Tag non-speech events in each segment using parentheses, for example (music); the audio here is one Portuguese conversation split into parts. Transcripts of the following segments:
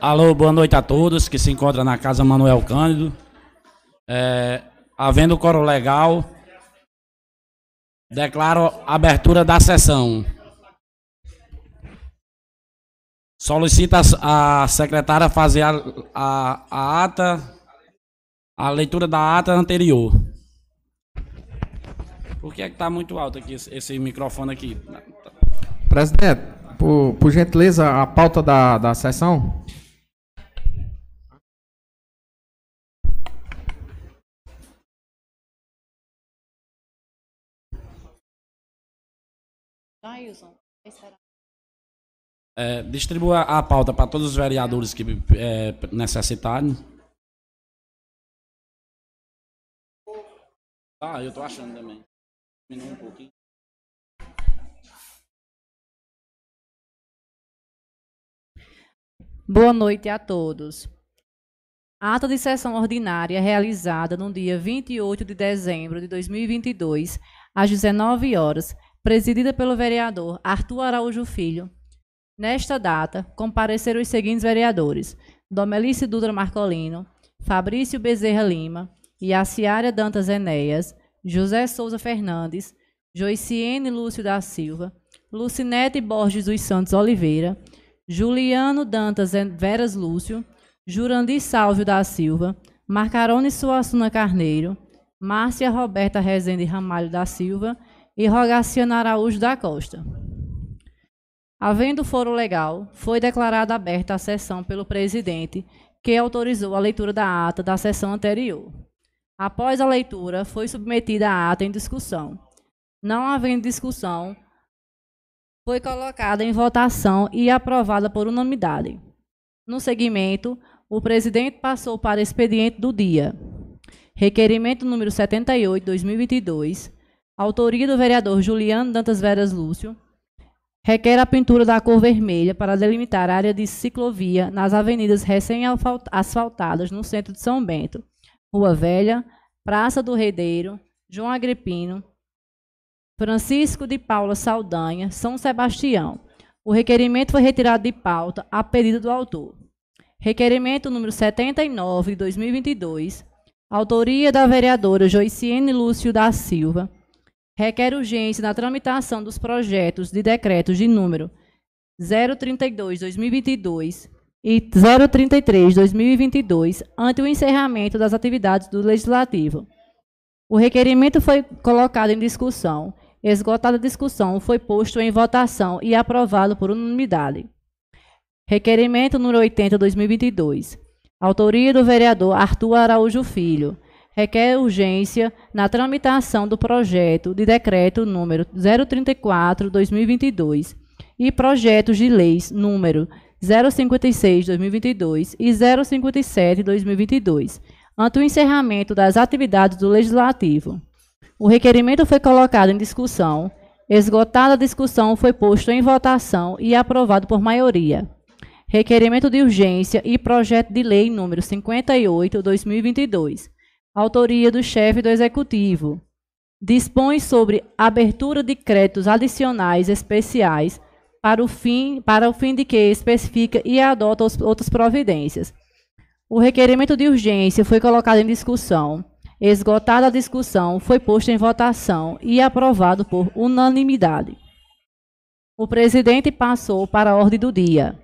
Alô, boa noite a todos que se encontram na Casa Manuel Cândido. É, havendo coro legal, declaro abertura da sessão. Solicita a secretária fazer a, a, a ata, a leitura da ata anterior. Por que é que está muito alto aqui esse, esse microfone aqui? Presidente, por, por gentileza, a pauta da, da sessão. É, distribua a pauta para todos os vereadores que é, necessitarem. Ah, eu tô achando também. Diminuiu um pouquinho. Boa noite a todos. A ata de sessão ordinária realizada no dia 28 de dezembro de 2022, às 19 horas, presidida pelo vereador Arthur Araújo Filho. Nesta data, compareceram os seguintes vereadores: Domelice Dutra Marcolino, Fabrício Bezerra Lima, Yaciária Dantas Enéas, José Souza Fernandes, Joiciene Lúcio da Silva, Lucinete Borges dos Santos Oliveira, Juliano Dantas Veras Lúcio, Jurandir Sálvio da Silva, Marcarone Suassuna Carneiro, Márcia Roberta Rezende Ramalho da Silva e Rogaciano Araújo da Costa. Havendo foro legal, foi declarada aberta a sessão pelo presidente, que autorizou a leitura da ata da sessão anterior. Após a leitura, foi submetida a ata em discussão. Não havendo discussão, foi colocada em votação e aprovada por unanimidade. No seguimento, o presidente passou para expediente do dia. Requerimento número 78, 2022, autoria do vereador Juliano Dantas Veras Lúcio, requer a pintura da cor vermelha para delimitar a área de ciclovia nas avenidas recém-asfaltadas no centro de São Bento, Rua Velha, Praça do Redeiro, João Agripino, Francisco de Paula Saldanha, São Sebastião. O requerimento foi retirado de pauta a pedido do autor. Requerimento número 79 de 2022, autoria da vereadora Joiciene Lúcio da Silva, requer urgência na tramitação dos projetos de decretos de número 032-2022 e 033-2022 ante o encerramento das atividades do Legislativo. O requerimento foi colocado em discussão. Esgotada a discussão, foi posto em votação e aprovado por unanimidade. Requerimento número 80-2022. Autoria do vereador Arthur Araújo Filho requer urgência na tramitação do projeto de decreto número 034/2022 e projetos de leis número 056/2022 e 057/2022, ante o encerramento das atividades do legislativo. O requerimento foi colocado em discussão. Esgotada a discussão, foi posto em votação e aprovado por maioria. Requerimento de urgência e projeto de lei número 58/2022 autoria do chefe do Executivo. Dispõe sobre abertura de créditos adicionais especiais para o fim, para o fim de que especifica e adota outras providências. O requerimento de urgência foi colocado em discussão. Esgotada a discussão, foi posto em votação e aprovado por unanimidade. O presidente passou para a ordem do dia.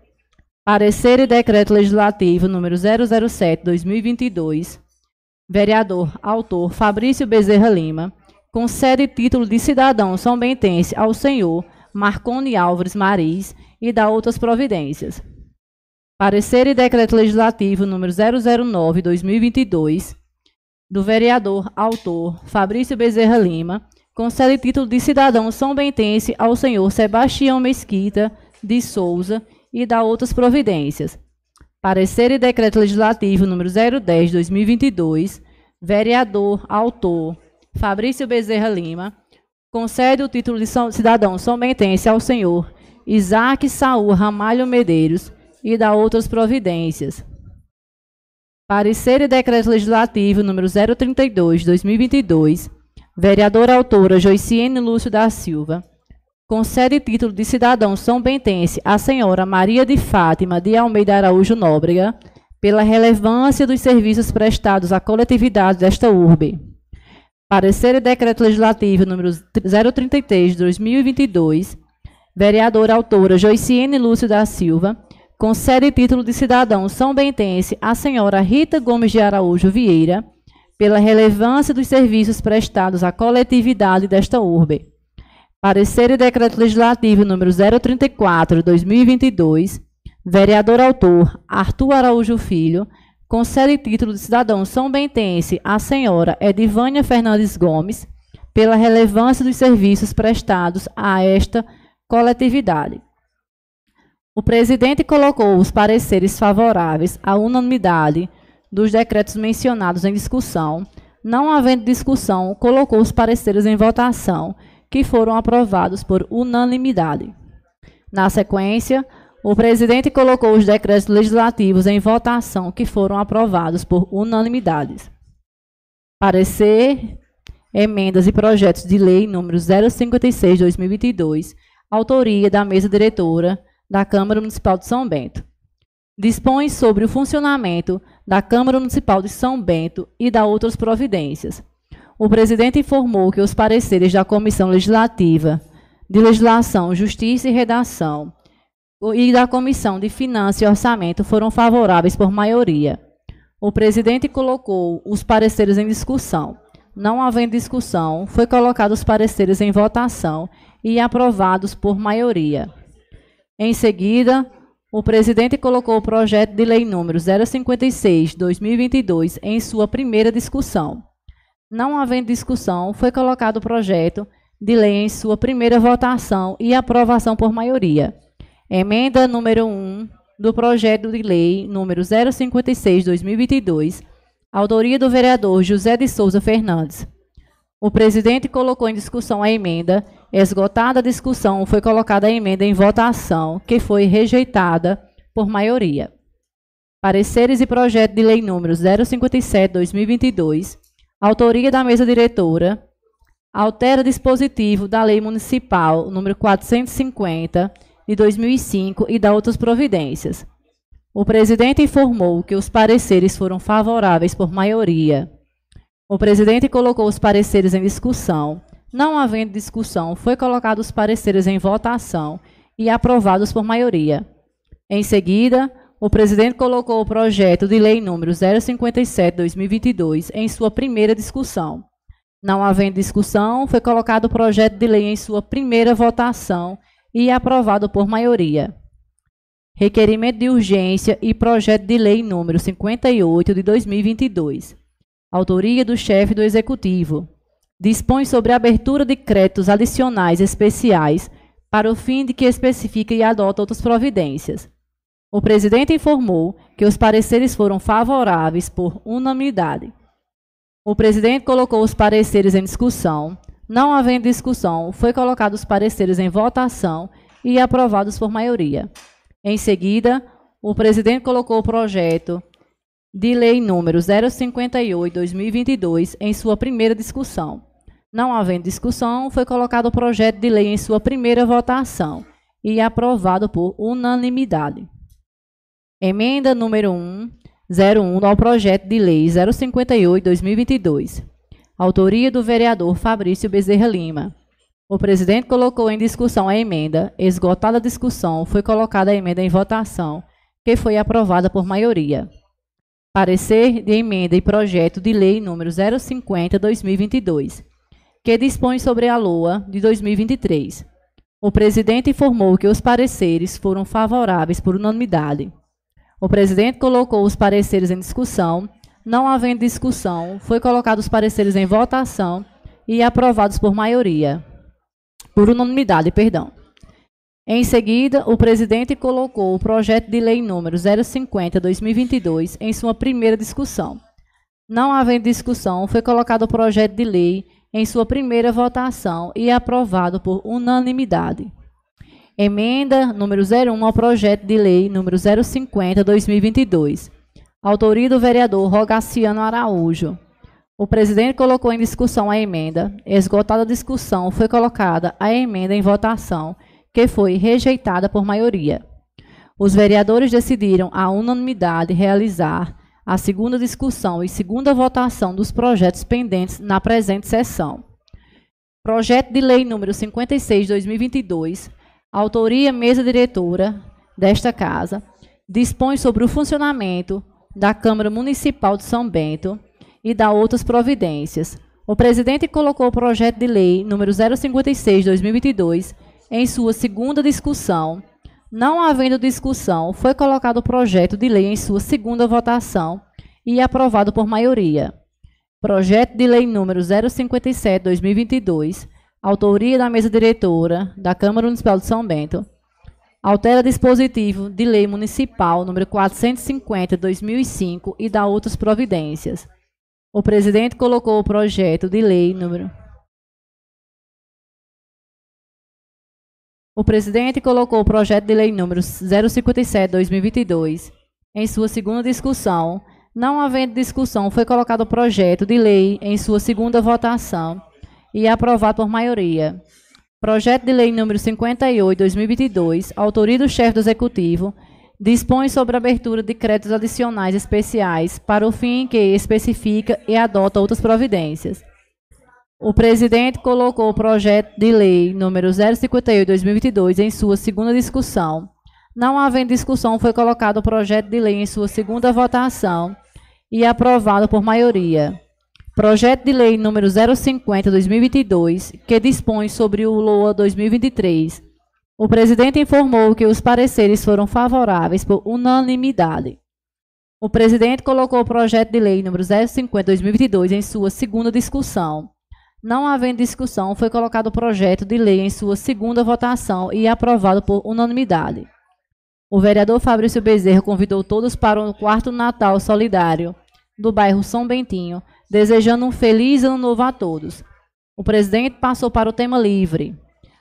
Parecer e decreto legislativo número 007/2022 vereador, autor Fabrício Bezerra Lima, concede título de cidadão são bentense ao senhor Marconi Álvares Maris e dá outras providências. Parecer e decreto legislativo número 009/2022 do vereador autor Fabrício Bezerra Lima concede título de cidadão são bentense ao senhor Sebastião Mesquita de Souza e dá outras providências. Parecer e Decreto Legislativo número 010/2022, vereador autor Fabrício Bezerra Lima, concede o título de cidadão somentense ao senhor Isaac Saul Ramalho Medeiros e dá outras providências. Parecer e Decreto Legislativo número 032/2022, vereadora autora Joiciene Lúcio da Silva, concede título de cidadão são bentense à senhora Maria de Fátima de Almeida Araújo Nóbrega, pela relevância dos serviços prestados à coletividade desta urbe. Parecer e decreto legislativo número 033 de 2022, vereadora autora Joiciene Lúcio da Silva, concede título de cidadão são bentense à senhora Rita Gomes de Araújo Vieira, pela relevância dos serviços prestados à coletividade desta urbe. Parecer e decreto legislativo número 034 de 2022, vereador autor Arthur Araújo Filho, concede título de cidadão são bentense à senhora Edivânia Fernandes Gomes, pela relevância dos serviços prestados a esta coletividade. O presidente colocou os pareceres favoráveis à unanimidade dos decretos mencionados em discussão. Não havendo discussão, colocou os pareceres em votação, que foram aprovados por unanimidade. Na sequência, o presidente colocou os decretos legislativos em votação, que foram aprovados por unanimidade. Parecer, emendas e projetos de lei número 056/2022, autoria da mesa diretora da Câmara Municipal de São Bento. Dispõe sobre o funcionamento da Câmara Municipal de São Bento e da outras providências. O presidente informou que os pareceres da Comissão Legislativa de Legislação, Justiça e Redação e da Comissão de Finanças e Orçamento foram favoráveis por maioria. O presidente colocou os pareceres em discussão. Não havendo discussão, foi colocado os pareceres em votação e aprovados por maioria. Em seguida, o presidente colocou o projeto de lei número 056/2022 em sua primeira discussão. Não havendo discussão, foi colocado o projeto de lei em sua primeira votação e aprovação por maioria. Emenda número 1 do projeto de lei número 056/2022, autoria do vereador José de Souza Fernandes. O presidente colocou em discussão a emenda. Esgotada a discussão, foi colocada a emenda em votação, que foi rejeitada por maioria. Pareceres e projeto de lei número 057/2022, autoria da mesa diretora, altera dispositivo da Lei Municipal número 450 de 2005 e dá outras providências. O presidente informou que os pareceres foram favoráveis por maioria. O presidente colocou os pareceres em discussão. Não havendo discussão, foi colocado os pareceres em votação e aprovados por maioria. Em seguida, o presidente colocou o projeto de lei número 057/2022 em sua primeira discussão. Não havendo discussão, foi colocado o projeto de lei em sua primeira votação e aprovado por maioria. Requerimento de urgência e projeto de lei número 58 de 2022 autoria do chefe do Executivo, dispõe sobre a abertura de créditos adicionais especiais para o fim de que especifica e adota outras providências. O presidente informou que os pareceres foram favoráveis por unanimidade. O presidente colocou os pareceres em discussão. Não havendo discussão, foi colocado os pareceres em votação e aprovados por maioria. Em seguida, o presidente colocou o projeto de Lei número 058/2022 em sua primeira discussão. Não havendo discussão, foi colocado o projeto de lei em sua primeira votação e aprovado por unanimidade. Emenda número 1, 01 ao projeto de lei 058/2022. Autoria do vereador Fabrício Bezerra Lima. O presidente colocou em discussão a emenda. Esgotada a discussão, foi colocada a emenda em votação, que foi aprovada por maioria. Parecer de emenda e projeto de lei número 050/2022, que dispõe sobre a LOA de 2023. O presidente informou que os pareceres foram favoráveis por unanimidade. O presidente colocou os pareceres em discussão. Não havendo discussão, foi colocados os pareceres em votação e aprovados por maioria. Por unanimidade, perdão. Em seguida, o presidente colocou o projeto de lei número 050/2022 em sua primeira discussão. Não havendo discussão, foi colocado o projeto de lei em sua primeira votação e aprovado por unanimidade. Emenda número 01 ao projeto de lei número 050/2022. Autoria do vereador Rogaciano Araújo. O presidente colocou em discussão a emenda. Esgotada a discussão, foi colocada a emenda em votação, que foi rejeitada por maioria. Os vereadores decidiram, à unanimidade, realizar a segunda discussão e segunda votação dos projetos pendentes na presente sessão. Projeto de Lei número 56 de 2022, autoria mesa diretora desta casa, dispõe sobre o funcionamento da Câmara Municipal de São Bento e da outras providências. O presidente colocou o projeto de lei número 056 de 2022 em sua segunda discussão não havendo discussão, foi colocado o projeto de lei em sua segunda votação e aprovado por maioria. Projeto de lei número 057/2022, autoria da mesa diretora da Câmara Municipal de São Bento, altera dispositivo de lei municipal número 450/2005 e dá outras providências. O presidente colocou o projeto de lei número O presidente colocou o projeto de lei número 057/2022 em sua segunda discussão. Não havendo discussão, foi colocado o projeto de lei em sua segunda votação e aprovado por maioria. Projeto de lei número 58/2022, autoria do chefe do executivo, dispõe sobre a abertura de créditos adicionais especiais para o fim que especifica e adota outras providências. O presidente colocou o projeto de lei número 058/2022 em sua segunda discussão. Não havendo discussão, foi colocado o projeto de lei em sua segunda votação e aprovado por maioria. Projeto de lei número 050/2022, que dispõe sobre o LOA 2023. O presidente informou que os pareceres foram favoráveis por unanimidade. O presidente colocou o projeto de lei número 050/2022 em sua segunda discussão. Não havendo discussão, foi colocado o projeto de lei em sua segunda votação e aprovado por unanimidade. O vereador Fabrício Bezerra convidou todos para o quarto Natal solidário do bairro São Bentinho, desejando um feliz ano novo a todos. O presidente passou para o tema livre.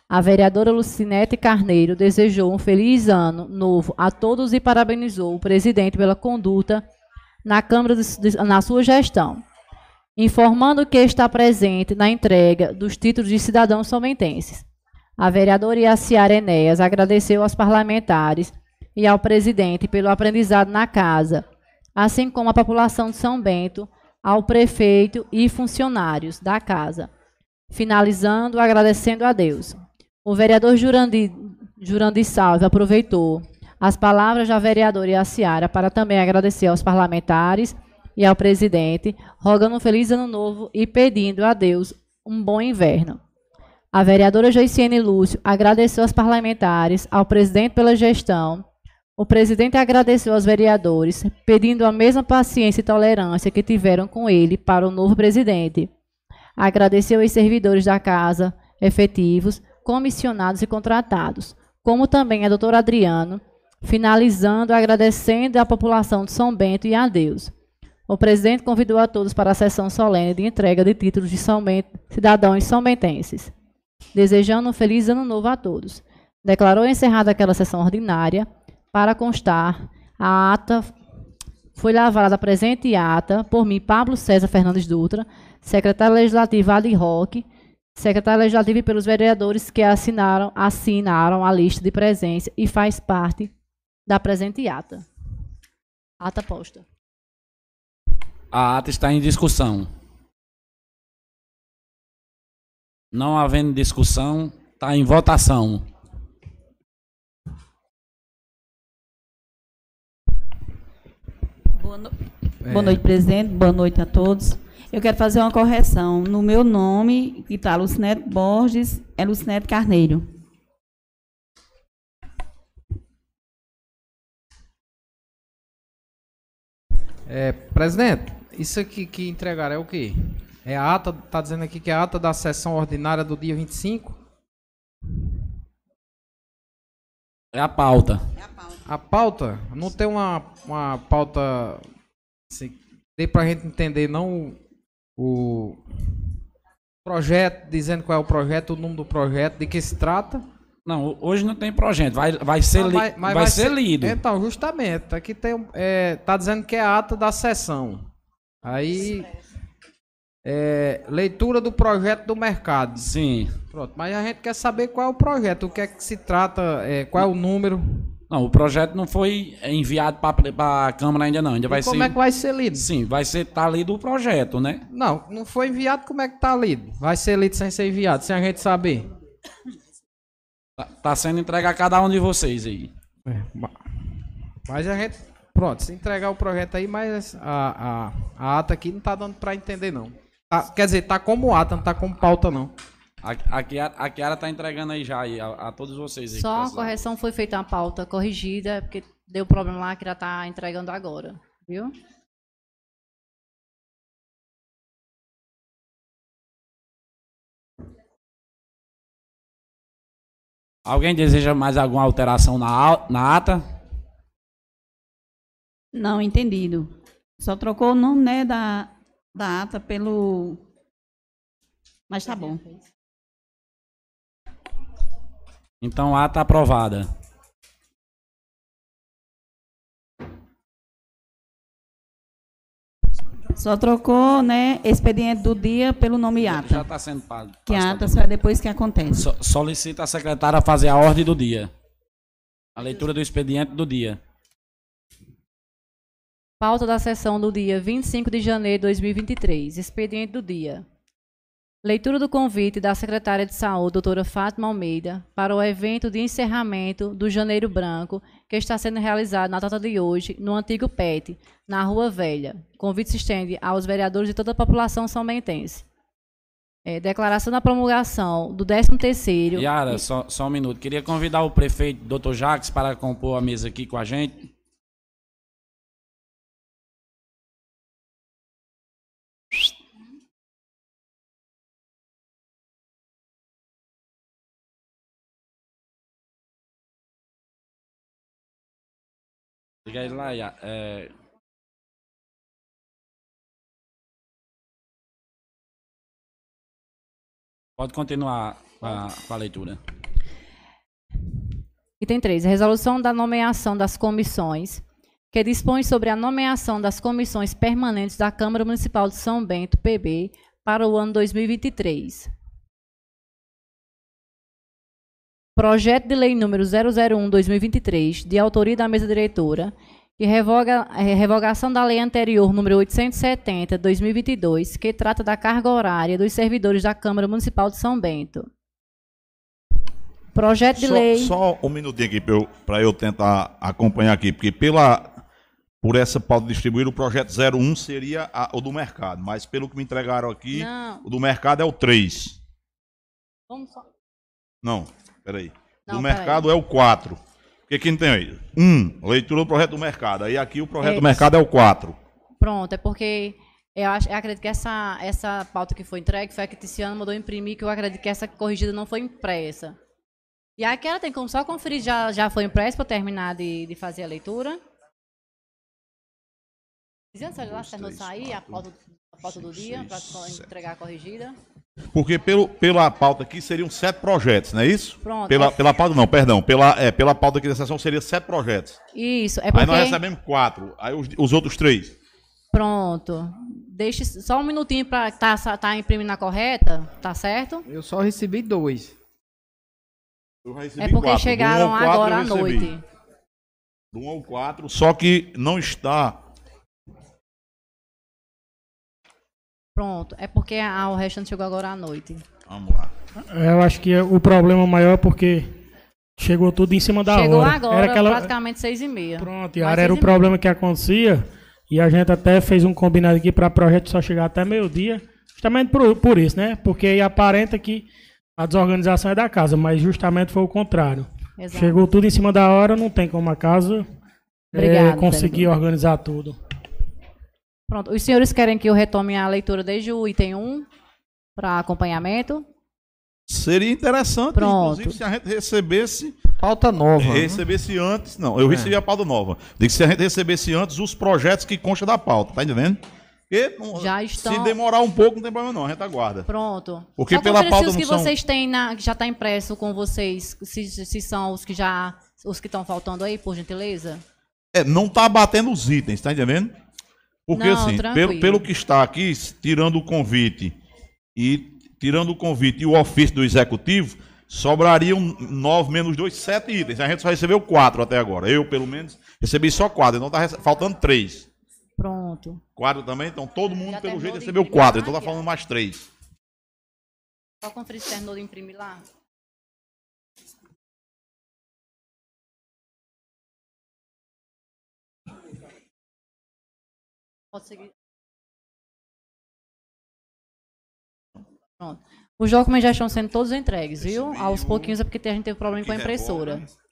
A vereadora Lucinete Carneiro desejou um feliz ano novo a todos e parabenizou o presidente pela conduta na Câmara de, na sua gestão informando que está presente na entrega dos títulos de cidadãos somentenses. A vereadora Iaciara Enéas agradeceu aos parlamentares e ao presidente pelo aprendizado na casa, assim como a população de São Bento, ao prefeito e funcionários da casa, finalizando agradecendo a Deus. O vereador Jurandi, Jurandi Salve aproveitou as palavras da vereadora Iaciara para também agradecer aos parlamentares e ao presidente, rogando um feliz ano novo e pedindo a Deus um bom inverno. A vereadora Joiciene Lúcio agradeceu aos parlamentares, ao presidente pela gestão. O presidente agradeceu aos vereadores, pedindo a mesma paciência e tolerância que tiveram com ele para o novo presidente. Agradeceu aos servidores da casa, efetivos, comissionados e contratados, como também a doutora Adriano, finalizando agradecendo à população de São Bento e a Deus. O presidente convidou a todos para a sessão solene de entrega de títulos de São Bento, cidadãos são bentenses, desejando um feliz ano novo a todos. Declarou encerrada aquela sessão ordinária. Para constar, a ata foi lavrada presente ata por mim, Pablo César Fernandes Dutra, secretário legislativo ad hoc, secretário legislativo e pelos vereadores que assinaram, assinaram a lista de presença e faz parte da presente ata. Ata posta. A ata está em discussão. Não havendo discussão, está em votação. Boa, no... é. Boa, noite, presidente. Boa noite a todos. Eu quero fazer uma correção. No meu nome, que está Lucinete Borges, é Lucinete Carneiro. É, presidente, isso aqui que entregaram é o quê? É a ata, tá dizendo aqui que é a ata da sessão ordinária do dia 25? É a pauta. É a pauta. A pauta? Não tem uma, uma pauta. Assim, dê pra gente entender, não o, o projeto, dizendo qual é o projeto, o nome do projeto, de que se trata. Não, hoje não tem projeto, vai, vai, ser, li, vai, vai, vai, ser, ser lido. Então, justamente, aqui tem, é, tá dizendo que é a ata da sessão. Aí É, leitura do projeto do mercado. Sim. Pronto, mas a gente quer saber qual é o projeto, o que é que se trata, é, qual é o número. Não, o projeto não foi enviado para a Câmara ainda não. Ainda vai e como ser. é que vai ser lido? Sim, vai ser tá lido o projeto, né? Não, não foi enviado, como é que tá lido? Vai ser lido sem ser enviado, sem a gente saber. Tá, tá sendo entregue a cada um de vocês aí. É, ma- mas a gente. Pronto, se entregar o projeto aí, mas a, a, a ata aqui não tá dando pra entender, não. Tá- quer dizer, tá como ata, não tá como pauta, não. A, a, Kiara, a Kiara tá entregando aí já aí, a, a todos vocês aí. Só a correção foi feita uma pauta corrigida, porque deu problema lá que já está entregando agora, viu? Alguém deseja mais alguma alteração na, na ata? Não entendido. Só trocou o nome, né, da, da ata pelo. Mas tá bom. Então a ata aprovada. Só trocou, né, expediente do dia pelo nome Já ata. está sendo pago. Que ata só é depois que acontece. So- solicita a secretária fazer a ordem do dia. A leitura do expediente do dia. Pauta da sessão do dia 25 de janeiro de 2023. Expediente do dia. Leitura do convite da secretária de Saúde, doutora Fátima Almeida, para o evento de encerramento do Janeiro Branco, que está sendo realizado na data de hoje, no antigo PET, na Rua Velha. O convite se estende aos vereadores de toda a população são bentense. É, declaração da promulgação do 13º... Yara, só, só um minuto. Queria convidar o prefeito, Dr. Jacques, para compor a mesa aqui com a gente. Ya- é, Pode continuar com a, com a leitura. Item 3. Resolução da nomeação das comissões, que dispõe sobre a nomeação das comissões permanentes da Câmara Municipal de São Bento, PB, para o ano 2023. Projeto de Lei número 001-2023, de autoria da mesa diretora, que revoga a revogação da lei anterior número 870-2022, que trata da carga horária dos servidores da Câmara Municipal de São Bento. Projeto de só, lei. só um minutinho aqui para eu, eu tentar acompanhar aqui, porque pela, por essa pauta distribuir, o projeto 01 seria a- o do mercado, mas pelo que me entregaram aqui, Não, o do mercado é o 3. vamos só. Não, peraí. Não, do mercado é o 4. O que, que não tem aí? 1, leitura do projeto do mercado. Aí aqui o projeto É, do mercado é o 4. Pronto, é porque eu, acho, eu acredito que essa, essa pauta que foi entregue foi a que Tiziano mandou imprimir, que eu acredito que essa corrigida não foi impressa. E aquela tem como só conferir se já, já foi impressa para terminar de, de fazer a leitura. Tiziano, você já terminou de sair a pauta, a pauta do dia para entregar a corrigida? Porque pelo, pela pauta aqui seriam sete projetos, não é isso? Pronto. Pela, é- pela pauta não, perdão. Pela, é, pela pauta aqui da sessão seria sete projetos. Isso, é Aí porque... nós recebemos quatro. Aí os, os outros três. Pronto. Deixe só um minutinho para tá, tá imprimindo a correta, tá certo? Eu só recebi dois. Eu já recebi É porque quatro. Um chegaram quatro agora à noite. Do 1 ao 4, só que não está. Pronto, é porque a, o restante chegou agora à noite. Vamos lá. Eu acho que o problema maior é porque chegou tudo em cima da chegou hora. agora, era aquela... praticamente seis e meia. Pronto, era o problema que acontecia e a gente até fez um combinado aqui para o projeto só chegar até meio-dia, justamente por, por isso, né? Porque aí aparenta que a desorganização é da casa, mas justamente foi o contrário. Exato. Chegou tudo em cima da hora, não tem como a casa Obrigado, conseguir organizar tudo. Pronto, os senhores querem que eu retome a leitura desde o item 1 para acompanhamento? Seria interessante, Pronto. inclusive, se a gente recebesse. Pauta nova. né? Recebesse antes. Não, eu recebi a pauta nova. Digo se a gente recebesse antes os projetos que constam da pauta, tá entendendo? Porque Já estão- se demorar um pouco, não tem problema não, a gente aguarda. Pronto. Porque Só pela pauta se os não que são- vocês têm na, que já está impresso com vocês, se, se são os que já os que estão faltando aí, por gentileza. É, não tá batendo os itens, tá entendendo? Porque Não, assim, tranquilo. pelo, pelo que está aqui, tirando o convite e tirando o convite e o ofício do executivo, sobrariam nove menos dois, sete itens. A gente só recebeu quatro até agora. Eu, pelo menos, recebi só quatro. Então tá faltando três. Pronto. Quatro também, então todo mundo, Já pelo jeito, recebeu imprimir quatro. lá, Então tá Tiago? falando mais três. Só conferir se terminou de imprimir lá. Seguir. Pronto. Os documentos já estão sendo todos entregues, viu? Aos pouquinhos é porque a gente teve problema que com a impressora. revoga.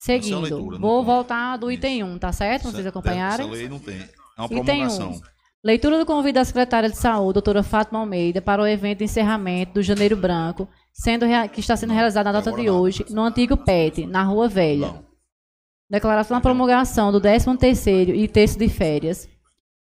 Seguindo, leitura, vou voltar do item 1, tá certo? Vocês acompanharem. Essa lei não tem. É uma Item promulgação. 1. Leitura do convite da secretária de Saúde, doutora Fátima Almeida, para o evento de encerramento do Janeiro Branco, sendo que está sendo realizado na data de hoje, no antigo PET, na Rua Velha. Declaração da promulgação do 13º e terço de férias.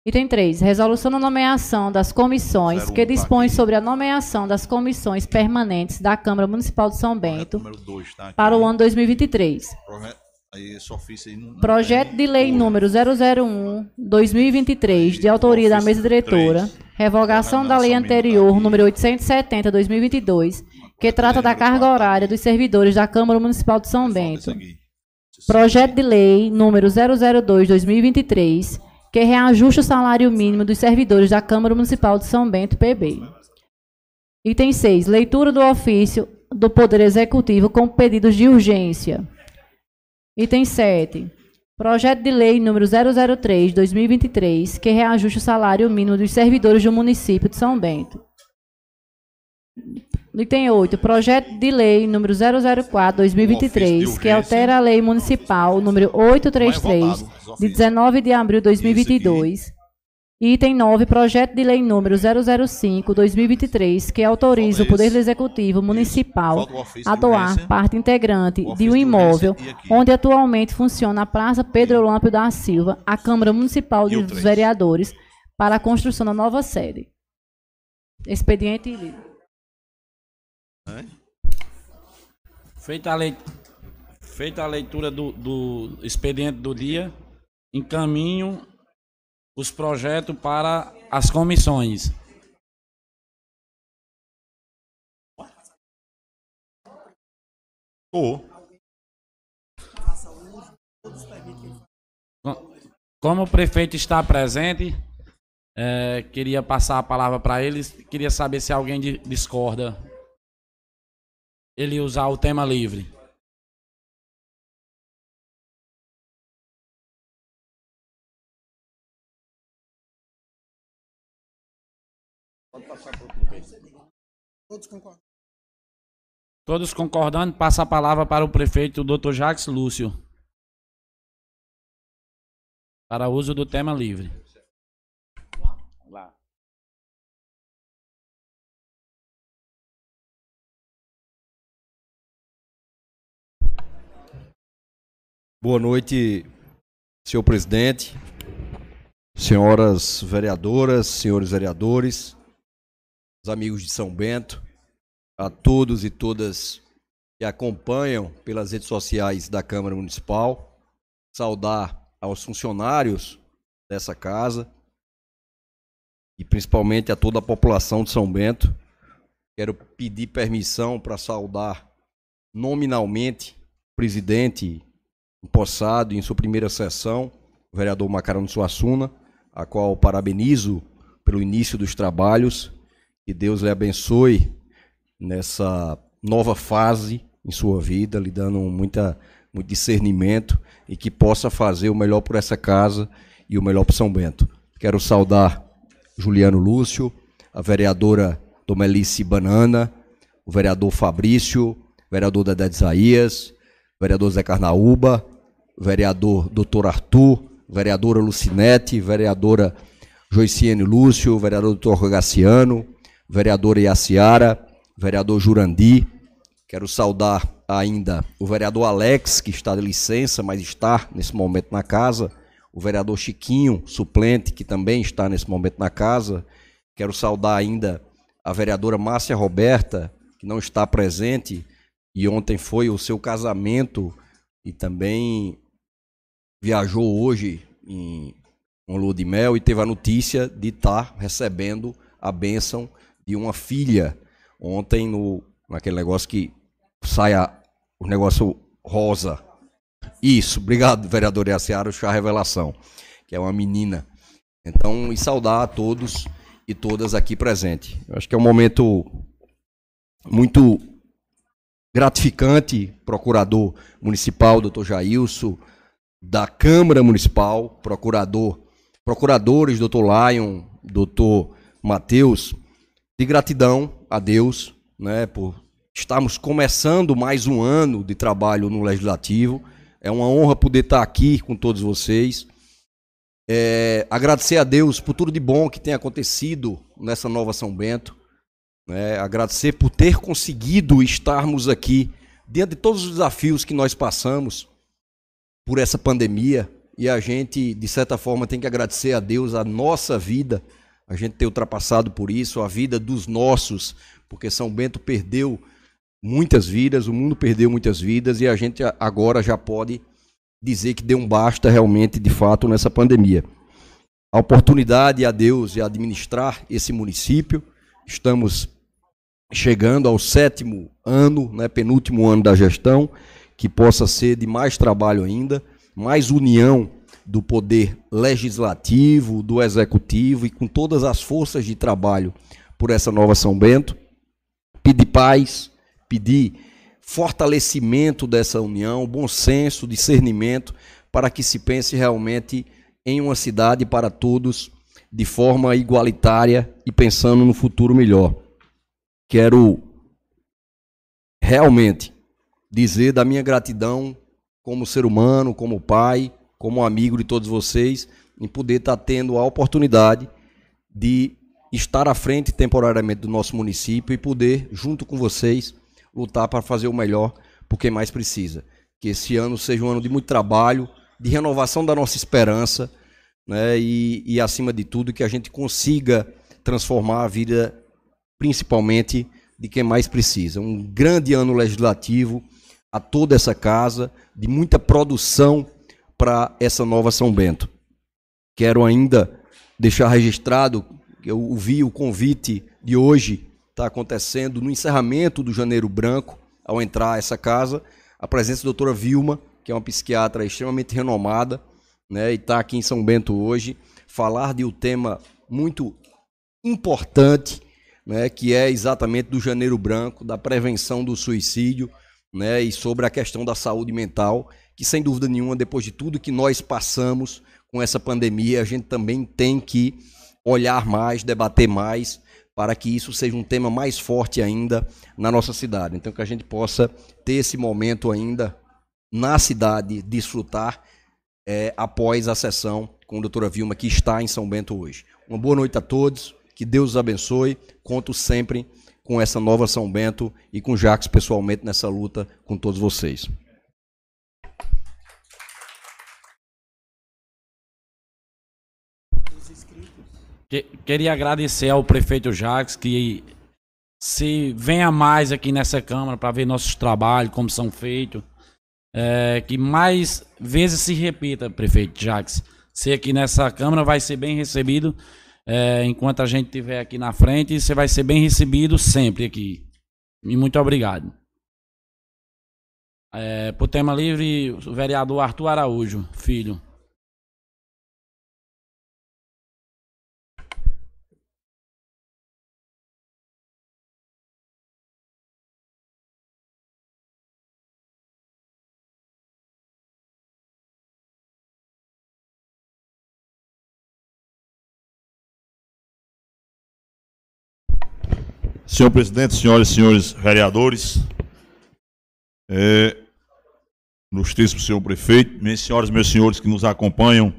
Item 3. Resolução da nomeação das comissões, Zero um, que tá dispõe aqui. sobre a nomeação das comissões permanentes da Câmara Municipal de São Bento Número dois, tá aqui. para o ano 2023. Proje- Aí esse ofício aí não, não Projeto tem. de Lei número 001-2023, de autoria da mesa diretora, revogação da lei anterior, número 870-2022, que trata da carga horária dos servidores da Câmara Municipal de São Falta esse Bento. aqui. Projeto de Lei número 002-2023, que reajusta o salário mínimo dos servidores da Câmara Municipal de São Bento, PB. Item 6. Leitura do ofício do Poder Executivo com pedidos de urgência. Item 7. Projeto de Lei número 003-2023, que reajusta o salário mínimo dos servidores do município de São Bento. Item 8. Projeto de Lei número 004-2023, que altera a Lei Municipal número 833, Não é votado, os de ofícios. 19 de abril de 2022. Item 9, projeto de lei número 005-2023, que autoriza o Poder. Executivo Municipal a doar parte integrante de um imóvel onde atualmente funciona a Praça Pedro Olâmpio da Silva, a Câmara Municipal dos. Vereadores, para a construção da nova sede. Expediente lido. Feita a, lei... Feita a leitura do, do expediente do dia, encaminho os projetos para as comissões. Com- Como o prefeito está presente, eh, queria passar a palavra para eles. Queria saber se alguém di- discorda. Ele usar o tema livre. Todos concordando, passa a palavra para o prefeito Dr. Jacques Lúcio. Para uso do tema livre. Boa noite, senhor presidente, senhoras vereadoras, senhores vereadores, os amigos de São Bento, a todos e todas que acompanham pelas redes sociais da Câmara Municipal, saudar aos funcionários dessa casa e principalmente a toda a população de São Bento. Quero pedir permissão para saudar nominalmente o presidente empossado em sua primeira sessão, o vereador Macarão Suassuna, a qual parabenizo pelo início dos trabalhos. Que Deus lhe abençoe nessa nova fase em sua vida, lhe dando muita, muito discernimento e que possa fazer o melhor por essa casa e o melhor para São Bento. Quero saudar Juliano Lúcio, a vereadora Domelice Banana, o vereador Fabrício, o vereador Dedé de Isaías, vereador Zé Carnaúba, vereador Doutor Arthur, vereadora Lucinete, vereadora Joiciene Lúcio, vereador Doutor Rogaciano, vereadora Iaciara, vereador Jurandi. Quero saudar ainda o vereador Alex, que está de licença, mas está nesse momento na casa, o vereador Chiquinho, suplente, que também está nesse momento na casa. Quero saudar ainda a vereadora Márcia Roberta, que não está presente, e ontem foi o seu casamento e também viajou hoje em uma lua de mel, e teve a notícia de estar recebendo a bênção de uma filha ontem no naquele negócio que sai a, o negócio rosa. Isso, obrigado, vereador Iaciara, o chá revelação, que é uma menina. Então, e saudar a todos e todas aqui presentes. Eu acho que é um momento muito gratificante, procurador municipal, doutor Jailson, da Câmara Municipal, procurador, procuradores, doutor Lion, doutor Matheus, de gratidão a Deus, né, por estarmos começando mais um ano de trabalho no Legislativo. É uma honra poder estar aqui com todos vocês. É, agradecer a Deus por tudo de bom que tem acontecido nessa nova São Bento. Né? Agradecer por ter conseguido estarmos aqui diante de todos os desafios que nós passamos por essa pandemia. E a gente, de certa forma, tem que agradecer a Deus a nossa vida, a gente ter ultrapassado por isso, a vida dos nossos, porque São Bento perdeu muitas vidas, o mundo perdeu muitas vidas e a gente agora já pode dizer que deu um basta realmente, de fato, nessa pandemia. A oportunidade a Deus de administrar esse município. Estamos chegando ao sétimo ano, né, penúltimo ano da gestão, que possa ser de mais trabalho ainda, mais união do poder legislativo, do executivo e com todas as forças de trabalho por essa nova São Bento. Pedir paz, pedir fortalecimento dessa união, bom senso, discernimento, para que se pense realmente em uma cidade para todos de forma igualitária e pensando no futuro melhor. Quero realmente dizer da minha gratidão como ser humano, como pai, como amigo de todos vocês, em poder estar tendo a oportunidade de estar à frente temporariamente do nosso município e poder, junto com vocês, lutar para fazer o melhor por quem mais precisa. Que esse ano seja um ano de muito trabalho, de renovação da nossa esperança, né? E, e acima de tudo, que a gente consiga transformar a vida, principalmente, de quem mais precisa. Um grande ano legislativo a toda essa casa, de muita produção para essa nova São Bento. Quero ainda deixar registrado, eu ouvi o convite de hoje está acontecendo no encerramento do Janeiro Branco, ao entrar essa casa, a presença da doutora Vilma, que é uma psiquiatra extremamente renomada, né, e está aqui em São Bento hoje, falar de um tema muito importante, né, que é exatamente do Janeiro Branco, da prevenção do suicídio, né, e sobre a questão da saúde mental, que sem dúvida nenhuma, depois de tudo que nós passamos com essa pandemia, a gente também tem que olhar mais, debater mais, para que isso seja um tema mais forte ainda na nossa cidade. Então, que a gente possa ter esse momento ainda na cidade, desfrutar é, após a sessão com a doutora Vilma, que está em São Bento hoje. Uma boa noite a todos, que Deus os abençoe. Conto sempre com essa nova São Bento e com Jacques pessoalmente nessa luta com todos vocês. queria agradecer ao prefeito Jacques que se venha mais aqui nessa Câmara para ver nossos trabalhos, como são feitos. É, que mais vezes se repita, prefeito Jacques. Você aqui nessa Câmara vai ser bem recebido é, enquanto a gente estiver aqui na frente. Você vai ser bem recebido sempre aqui. E muito obrigado. É, por tema livre, o vereador Arthur Araújo, filho. Senhor presidente, senhoras e senhores vereadores, é, ilustríssimo senhor prefeito, minhas senhoras e meus senhores que nos acompanham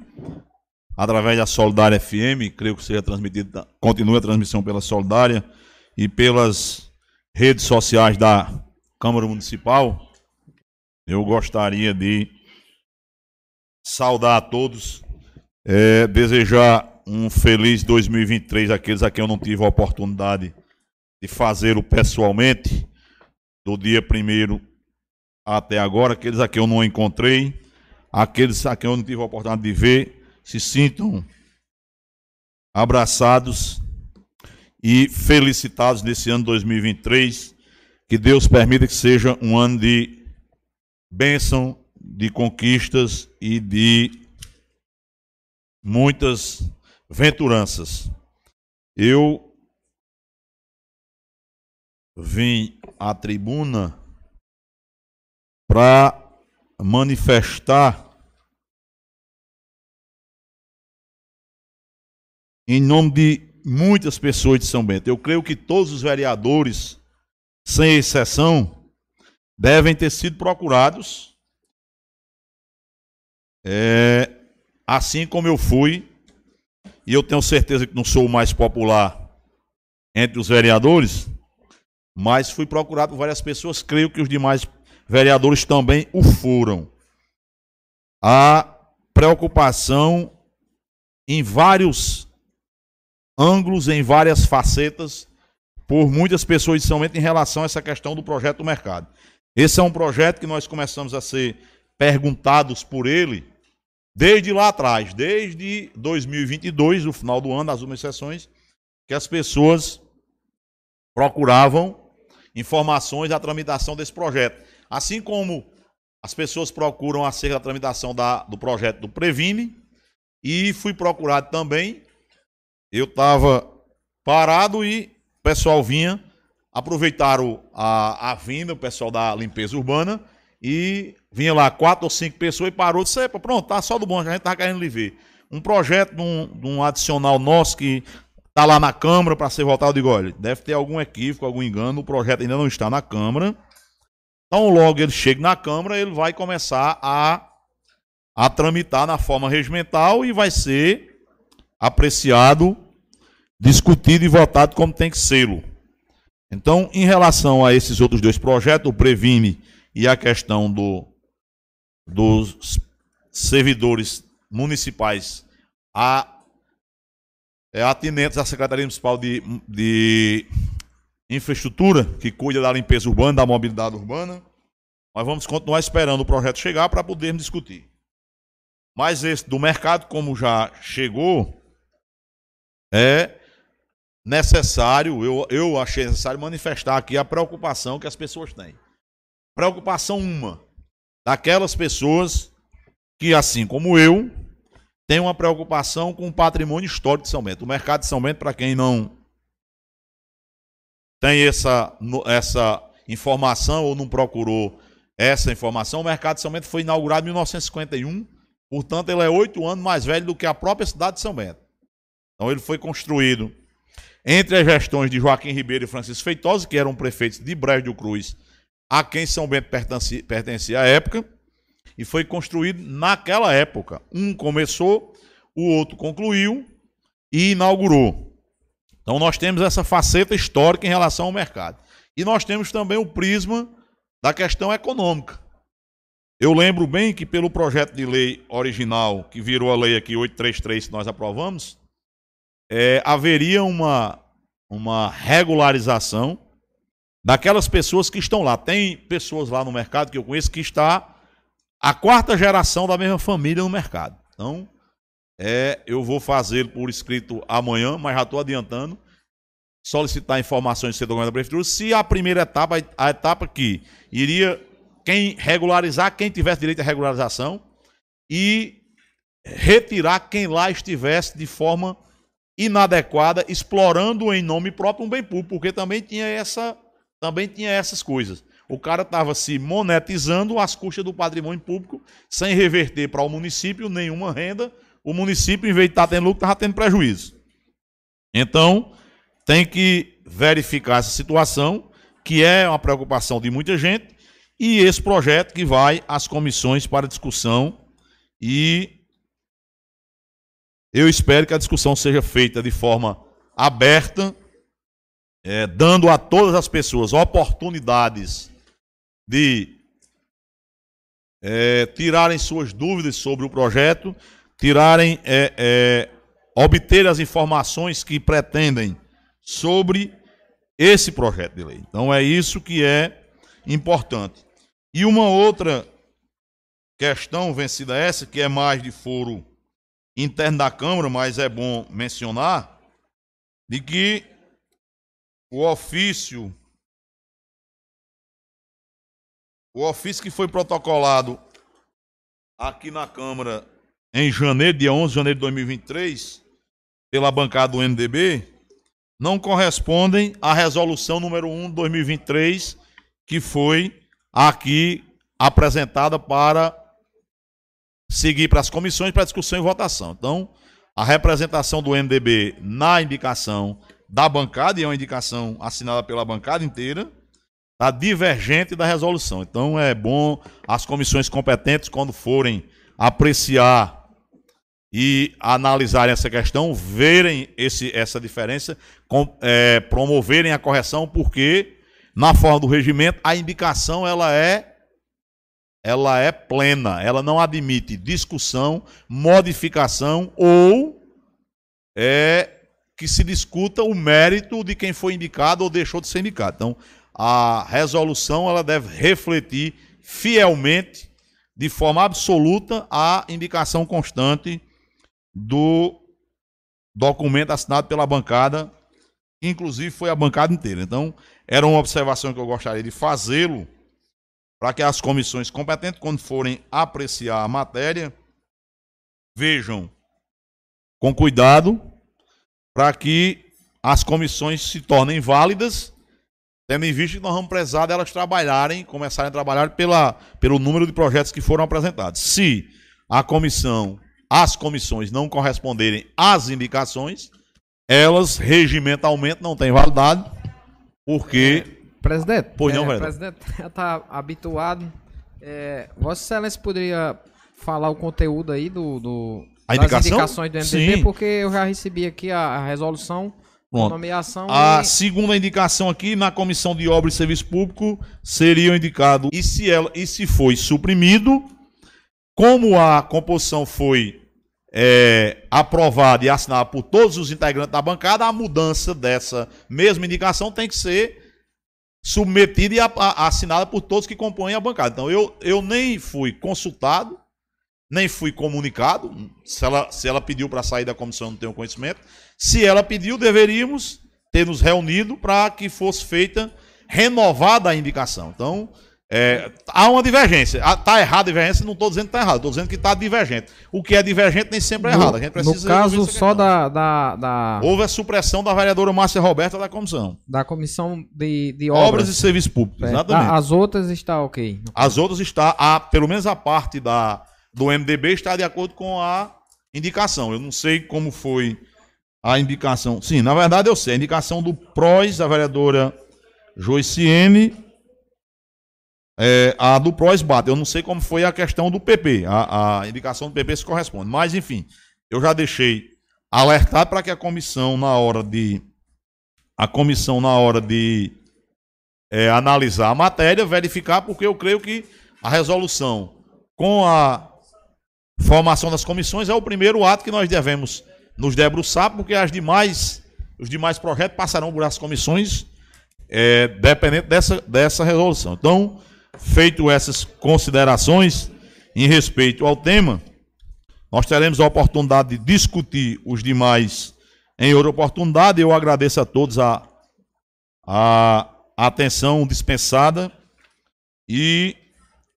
através da Solidária FM, creio que seja transmitida, continue a transmissão pela Solidária e pelas redes sociais da Câmara Municipal. Eu gostaria de saudar a todos, é, desejar um feliz 2023 àqueles a quem eu não tive a oportunidade de de fazê-lo pessoalmente, do dia primeiro até agora, aqueles a quem eu não encontrei, aqueles a quem eu não tive a oportunidade de ver, se sintam abraçados e felicitados nesse ano 2023. Que Deus permita que seja um ano de bênção, de conquistas e de muitas venturanças. Eu vim à tribuna para manifestar em nome de muitas pessoas de São Bento. Eu creio que todos os vereadores, sem exceção, devem ter sido procurados, é, assim como eu fui, e eu tenho certeza que não sou o mais popular entre os vereadores, mas fui procurado por várias pessoas, creio que os demais vereadores também o foram. A preocupação em vários ângulos, em várias facetas, por muitas pessoas de em relação a essa questão do projeto do mercado. Esse é um projeto que nós começamos a ser perguntados por ele desde lá atrás, desde 2022, o final do ano, as últimas sessões, que as pessoas procuravam informações da tramitação desse projeto. Assim como as pessoas procuram acerca da tramitação da, do projeto do Previne, e fui procurado também. Eu estava parado e o pessoal vinha, aproveitaram a, a vinda, o pessoal da limpeza urbana, e vinha lá quatro ou cinco pessoas e parou disse: pronto, tá só do bom, a gente estava querendo lhe ver. Um projeto de um, de um adicional nosso que está lá na Câmara para ser votado. Eu digo: olha, deve ter algum equívoco, algum engano, o projeto ainda não está na Câmara. Então, logo ele chega na Câmara, ele vai começar a, a tramitar na forma regimental e vai ser apreciado, discutido e votado como tem que ser. Então, em relação a esses outros dois projetos, o Previne e a questão do, dos servidores municipais a, é, atinentes à Secretaria Municipal de, de infraestrutura, que cuida da limpeza urbana, da mobilidade urbana. Nós vamos continuar esperando o projeto chegar para podermos discutir. Mas esse do mercado, como já chegou, é necessário, eu, eu achei necessário manifestar aqui a preocupação que as pessoas têm. Preocupação uma, daquelas pessoas que, assim como eu, têm uma preocupação com o patrimônio histórico de São Bento. O mercado de São Bento, para quem não tem essa, essa informação ou não procurou essa informação, o Mercado de São Bento foi inaugurado em 1951, portanto, ele é oito anos mais velho do que a própria cidade de São Bento. Então, ele foi construído entre as gestões de Joaquim Ribeiro e Francisco Feitosa, que eram prefeitos de Brejo do Cruz, a quem São Bento pertencia à época, e foi construído naquela época. Um começou, o outro concluiu e inaugurou. Então nós temos essa faceta histórica em relação ao mercado. E nós temos também o prisma da questão econômica. Eu lembro bem que pelo projeto de lei original, que virou a lei aqui 833 que nós aprovamos, é, haveria uma, uma regularização daquelas pessoas que estão lá. Tem pessoas lá no mercado que eu conheço que está a quarta geração da mesma família no mercado. Então, é, eu vou fazer por escrito amanhã, mas já estou adiantando, solicitar informações do setor da prefeitura, se a primeira etapa, a etapa que iria quem regularizar quem tivesse direito à regularização e retirar quem lá estivesse de forma inadequada, explorando em nome próprio um bem público, porque também tinha essa também tinha essas coisas. O cara estava se monetizando às custas do patrimônio público, sem reverter para o município nenhuma renda, o município, em vez de estar tá tendo lucro, estava tendo prejuízo. Então, tem que verificar essa situação, que é uma preocupação de muita gente, e esse projeto que vai às comissões para discussão e eu espero que a discussão seja feita de forma aberta, é, dando a todas as pessoas oportunidades de é, tirarem suas dúvidas sobre o projeto tirarem, é, é, obter as informações que pretendem sobre esse projeto de lei. Então é isso que é importante. E uma outra questão vencida essa, que é mais de foro interno da Câmara, mas é bom mencionar, de que o ofício o ofício que foi protocolado aqui na Câmara em janeiro, dia 11 de janeiro de 2023, pela bancada do MDB, não correspondem à resolução número 1 de 2023, que foi aqui apresentada para seguir para as comissões para discussão e votação. Então, a representação do MDB na indicação da bancada, e é uma indicação assinada pela bancada inteira, está divergente da resolução. Então, é bom as comissões competentes, quando forem apreciar e analisarem essa questão, verem esse, essa diferença, com, é, promoverem a correção, porque na forma do regimento a indicação ela é ela é plena, ela não admite discussão, modificação ou é que se discuta o mérito de quem foi indicado ou deixou de ser indicado. Então, a resolução ela deve refletir fielmente, de forma absoluta, a indicação constante do documento assinado pela bancada, inclusive foi a bancada inteira. Então, era uma observação que eu gostaria de fazê-lo para que as comissões competentes, quando forem apreciar a matéria, vejam com cuidado para que as comissões se tornem válidas, tendo em vista que nós vamos prezar delas trabalharem, começarem a trabalhar pela, pelo número de projetos que foram apresentados. Se a comissão, as comissões não corresponderem às indicações, elas regimentalmente não têm validade, porque Presidente, Pois não, é, presidente, (laughs) já está habituado. É, Vossa Excelência poderia falar o conteúdo aí do, do das indicações do MDB, Sim. porque eu já recebi aqui a, a resolução, Pronto. nomeação A e segunda indicação aqui na Comissão de Obras e Serviço Público seria indicado e se ela e se foi suprimido, como a composição foi é, aprovada e assinada por todos os integrantes da bancada, a mudança dessa mesma indicação tem que ser submetida e a- a- assinada por todos que compõem a bancada. Então eu, eu nem fui consultado, nem fui comunicado. Se ela, se ela pediu para sair da comissão, eu não tenho conhecimento. Se ela pediu, deveríamos ter nos reunido para que fosse feita renovada a indicação. Então, é, há uma divergência. Está errada a divergência, não estou dizendo que está errado, estou dizendo que está divergente. O que é divergente nem sempre é errado. A gente precisa no caso só questão. da, da, da, Houve a supressão da vereadora Márcia Roberta da comissão. da comissão de, de Obras, obras. e serviços públicos, É, exatamente. As outras está ok. As outras está, a, pelo menos a parte da, do MDB está de acordo com a indicação. Eu não sei como foi a indicação. Sim, na verdade eu sei. A indicação do PROS, a vereadora Joiciene, é, a do PROS bate. Eu não sei como foi a questão do PP. A, a indicação do PP se corresponde. Mas, enfim, eu já deixei alertado para que a comissão, na hora de. A comissão, na hora de é, analisar a matéria, verificar, porque eu creio que a resolução com a formação das comissões é o primeiro ato que nós devemos nos debruçar, porque as demais, os demais projetos passarão por as comissões, é, dependente dessa, dessa resolução. Então, feito essas considerações em respeito ao tema, nós teremos a oportunidade de discutir os demais em outra oportunidade. Eu agradeço a todos a, a atenção dispensada e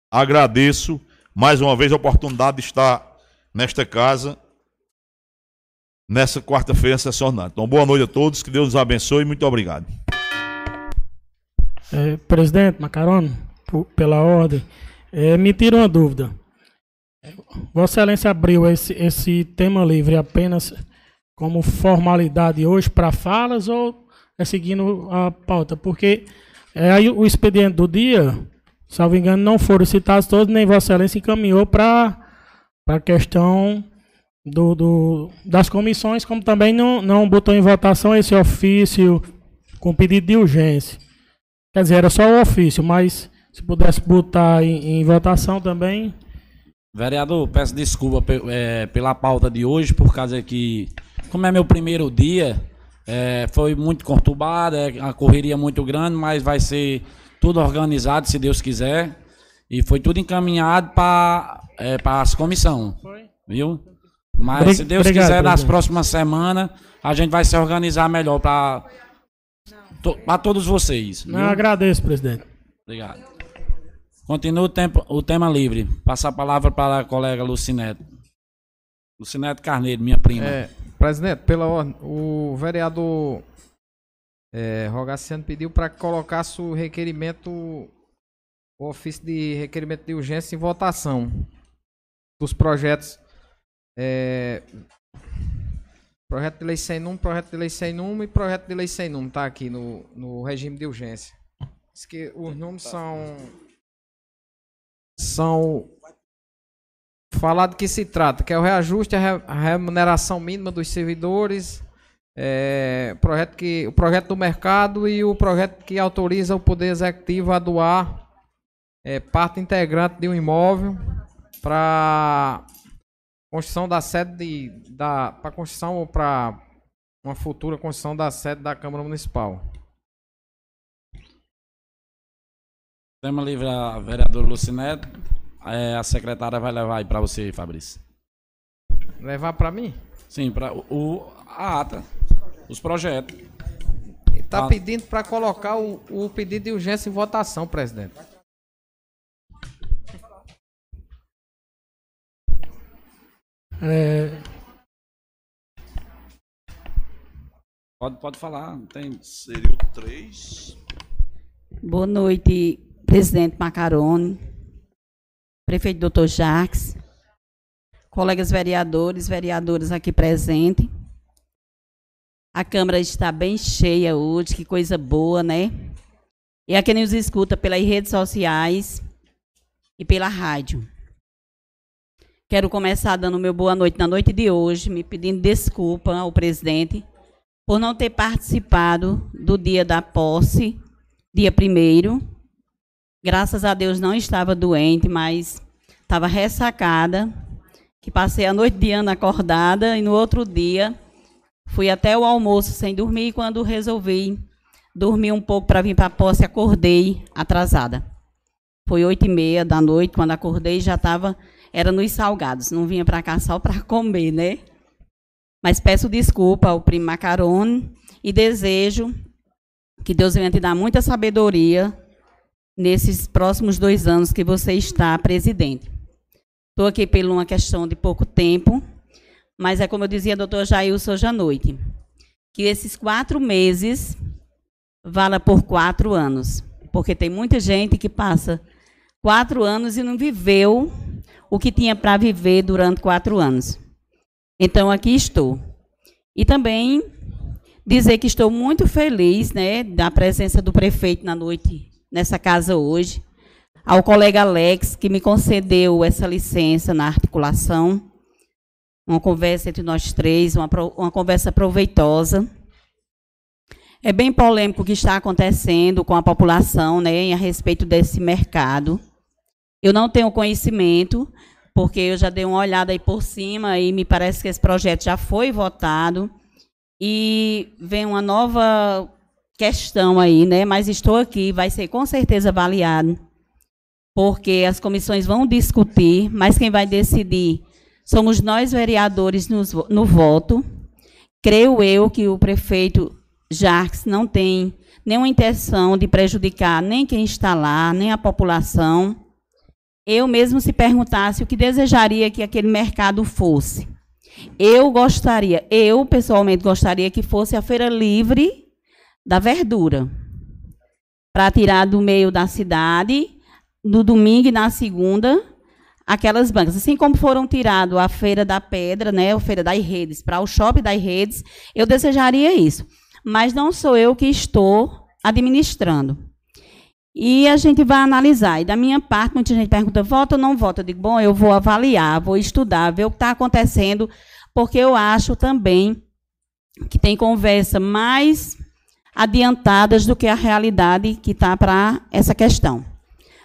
agradeço mais uma vez a oportunidade de estar nesta casa nessa quarta-feira sessionada. Então, boa noite a todos, que Deus nos abençoe e muito obrigado. É, presidente Macarone, pela ordem, é, me tira uma dúvida. Vossa Excelência abriu esse, esse tema livre apenas como formalidade hoje para falas ou é seguindo a pauta? Porque é, aí o expediente do dia, salvo engano, não foram citados todos, nem Vossa Excelência encaminhou para a questão do, do- das comissões, como também não, não botou em votação esse ofício com pedido de urgência. Quer dizer, era só o ofício, mas se pudesse botar em, em votação também. Vereador, peço desculpa é, pela pauta de hoje, por causa que, como é meu primeiro dia, é, foi muito conturbada, é a correria muito grande, mas vai ser tudo organizado, se Deus quiser. E foi tudo encaminhado para é, as comissões. Viu? Mas se Deus obrigado, quiser, nas próximas semanas, a gente vai se organizar melhor para todos vocês. Eu agradeço, presidente. Obrigado. Continua o, tempo, o tema livre. Passa a palavra para a colega Lucinete. Lucinete Carneiro, minha prima. É, presidente, pela ordem, o vereador é, Rogaciano pediu para que colocasse o requerimento, o ofício de requerimento de urgência em votação dos projetos. É, projeto de lei sem número, projeto de lei sem número e projeto de lei sem número, tá aqui no, no regime de urgência. Diz que os números são. São falar do que se trata, que é o reajuste à re- à remuneração mínima dos servidores, é, projeto que, o projeto do mercado e o projeto que autoriza o Poder Executivo a doar é, parte integrante de um imóvel para construção da sede de, da para construção ou para uma futura construção da sede da Câmara Municipal. Tema livre a vereadora Lucinete. É, a secretária vai levar aí para você, Fabrício. Levar para mim? Sim, para o- a ata. Os projetos. Ele tá Ah. pedindo para colocar o, o pedido de urgência em votação, presidente. É, Pode, pode falar. Tem... Seria o 3. Boa noite, presidente Macarone, prefeito doutor Jacques, colegas vereadores, vereadoras aqui presentes. A Câmara está bem cheia hoje, que coisa boa, né? E a quem nos escuta pelas redes sociais e pela rádio. Quero começar dando meu boa noite na noite de hoje, me pedindo desculpa ao presidente por não ter participado do dia da posse dia primeiro. Graças a Deus não estava doente, mas estava ressacada. Que passei a noite de ano acordada e no outro dia fui até o almoço sem dormir. E quando resolvi dormir um pouco para vir para a posse, acordei atrasada. Foi oito e meia da noite, quando acordei já estava, era nos salgados, não vinha para cá só para (laughs) comer, né? Mas peço desculpa ao primo Macarone e desejo que Deus venha te dar muita sabedoria nesses próximos dois anos que você está presidente. Estou aqui por uma questão de pouco tempo, mas é como eu dizia, doutor Jailson, hoje à noite, que esses quatro meses vala por quatro anos, porque tem muita gente que passa quatro anos e não viveu o que tinha para viver durante quatro anos. Então, aqui estou. E também dizer que estou muito feliz né, da presença do prefeito na noite, nessa casa hoje. Ao colega Alex, que me concedeu essa licença na articulação. Uma conversa entre nós três, uma, uma conversa proveitosa. É bem polêmico o que está acontecendo com a população né, a respeito desse mercado. Eu não tenho conhecimento, porque eu já dei uma olhada aí por cima e me parece que esse projeto já foi votado e vem uma nova questão aí, né? Mas estou aqui, vai ser com certeza avaliado, porque as comissões vão discutir, mas quem vai decidir somos nós vereadores no voto. Creio eu que o prefeito Jarques não tem nenhuma intenção de prejudicar nem quem está lá, nem a população eu mesmo se perguntasse o que desejaria que aquele mercado fosse. Eu gostaria, eu pessoalmente gostaria que fosse a feira livre da verdura, para tirar do meio da cidade, no domingo e na segunda, aquelas bancas. Assim como foram tirados a feira da pedra, né, a feira das redes, para o shopping das redes, eu desejaria isso. Mas não sou eu que estou administrando. E a gente vai analisar. E da minha parte, muita gente pergunta, vota ou não vota? Eu digo, bom, eu vou avaliar, vou estudar, ver o que está acontecendo, porque eu acho também que tem conversa mais adiantadas do que a realidade que está para essa questão.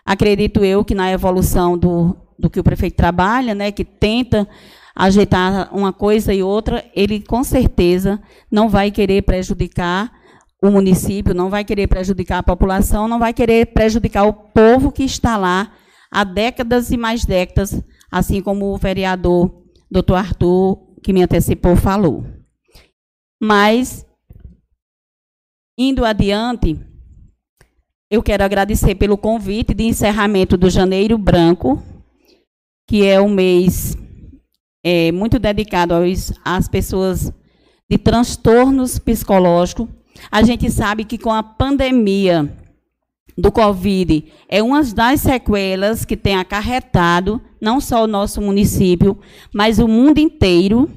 Acredito eu que na evolução do, do que o prefeito trabalha, né, que tenta ajeitar uma coisa e outra, ele com certeza não vai querer prejudicar o município, não vai querer prejudicar a população, não vai querer prejudicar o povo que está lá há décadas e mais décadas, assim como o vereador doutor Arthur que me antecipou falou. Mas, indo adiante, eu quero agradecer pelo convite de encerramento do Janeiro Branco, que é um mês é, muito dedicado aos, às pessoas de transtornos psicológicos. A gente sabe que com a pandemia do Covid é uma das sequelas que tem acarretado não só o nosso município, mas o mundo inteiro,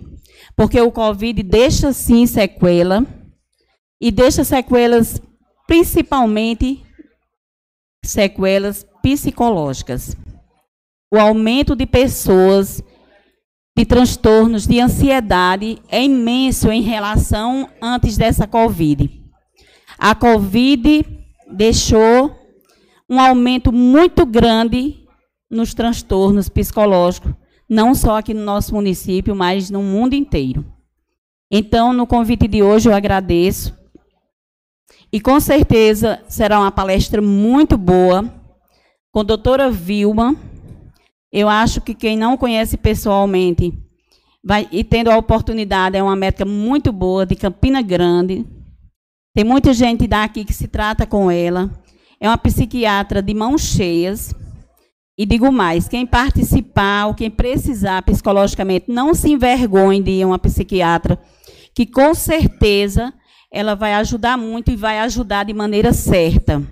porque o Covid deixa sim sequela e deixa sequelas principalmente sequelas psicológicas. O aumento de pessoas de transtornos de ansiedade é imenso em relação antes dessa Covid. A Covid deixou um aumento muito grande nos transtornos psicológicos, não só aqui no nosso município, mas no mundo inteiro. Então, no convite de hoje, eu agradeço. E com certeza será uma palestra muito boa, com a doutora Vilma. Eu acho que quem não conhece pessoalmente vai, e tendo a oportunidade, é uma médica muito boa, de Campina Grande. Tem muita gente daqui que se trata com ela. É uma psiquiatra de mãos cheias. E digo mais, quem participar ou quem precisar psicologicamente, não se envergonhe de ir a uma psiquiatra, que com certeza ela vai ajudar muito e vai ajudar de maneira certa.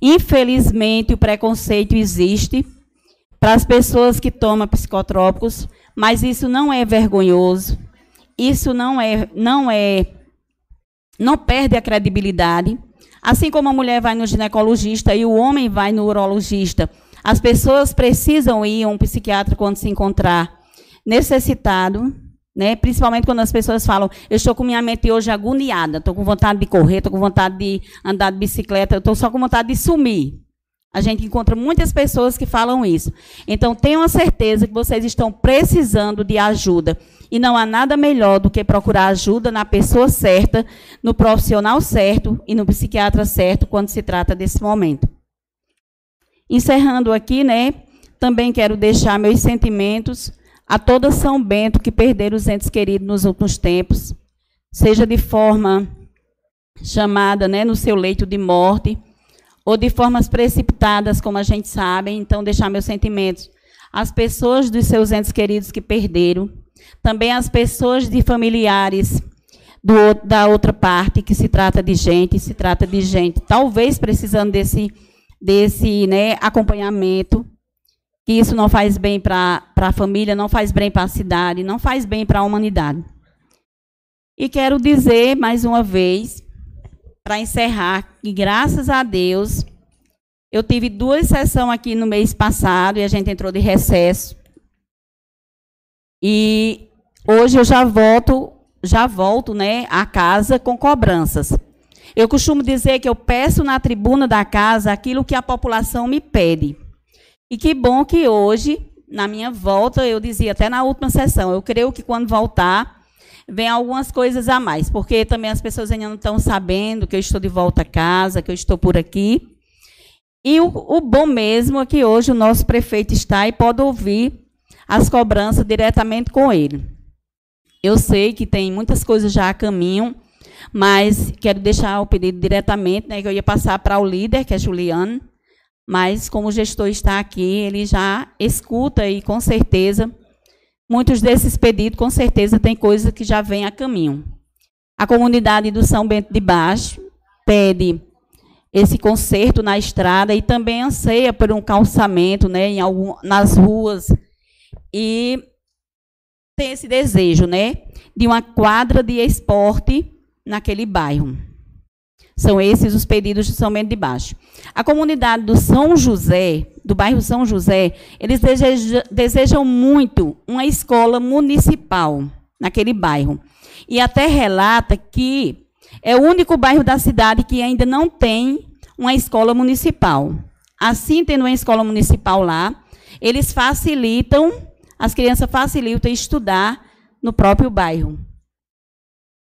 Infelizmente, o preconceito existe para as pessoas que tomam psicotrópicos, mas isso não é vergonhoso. Isso não é não é não perde a credibilidade. Assim como a mulher vai no ginecologista e o homem vai no urologista, as pessoas precisam ir a um psiquiatra quando se encontrar necessitado, né? Principalmente quando as pessoas falam, eu estou com minha mente hoje agoniada, estou com vontade de correr, estou com vontade de andar de bicicleta, estou só com vontade de sumir. A gente encontra muitas pessoas que falam isso. Então, tenham a certeza que vocês estão precisando de ajuda. E não há nada melhor do que procurar ajuda na pessoa certa, no profissional certo e no psiquiatra certo quando se trata desse momento. Encerrando aqui, né, também quero deixar meus sentimentos a toda São Bento que perderam os entes queridos nos últimos tempos, seja de forma chamada, né, no seu leito de morte, ou de formas precipitadas, como a gente sabe, então deixar meus sentimentos às pessoas dos seus entes queridos que perderam, também às pessoas de familiares do, da outra parte, que se trata de gente, se trata de gente. Talvez precisando desse, desse né, acompanhamento, que isso não faz bem para a família, não faz bem para a cidade, não faz bem para a humanidade. E quero dizer mais uma vez para encerrar, que graças a Deus, eu tive duas sessões aqui no mês passado e a gente entrou de recesso. E hoje eu já volto, já volto, né, à casa com cobranças. Eu costumo dizer que eu peço na tribuna da casa aquilo que a população me pede. E que bom que hoje, na minha volta, eu dizia até na última sessão, eu creio que quando voltar, vem algumas coisas a mais, porque também as pessoas ainda não estão sabendo que eu estou de volta a casa, que eu estou por aqui. E o, o bom mesmo é que hoje o nosso prefeito está e pode ouvir as cobranças diretamente com ele. Eu sei que tem muitas coisas já a caminho, mas quero deixar o pedido diretamente, né, que eu ia passar para o líder, que é Juliano, mas como o gestor está aqui, ele já escuta e com certeza Muitos desses pedidos, com certeza, tem coisas que já vêm a caminho. A comunidade do São Bento de Baixo pede esse conserto na estrada e também anseia por um calçamento né, em algum, nas ruas. E tem esse desejo né, de uma quadra de esporte naquele bairro. São esses os pedidos de São Bento de Baixo. A comunidade do São José, do bairro São José, eles desejam, desejam muito uma escola municipal naquele bairro. E até relata que é o único bairro da cidade que ainda não tem uma escola municipal. Assim, tendo uma escola municipal lá, eles facilitam, as crianças facilitam estudar no próprio bairro.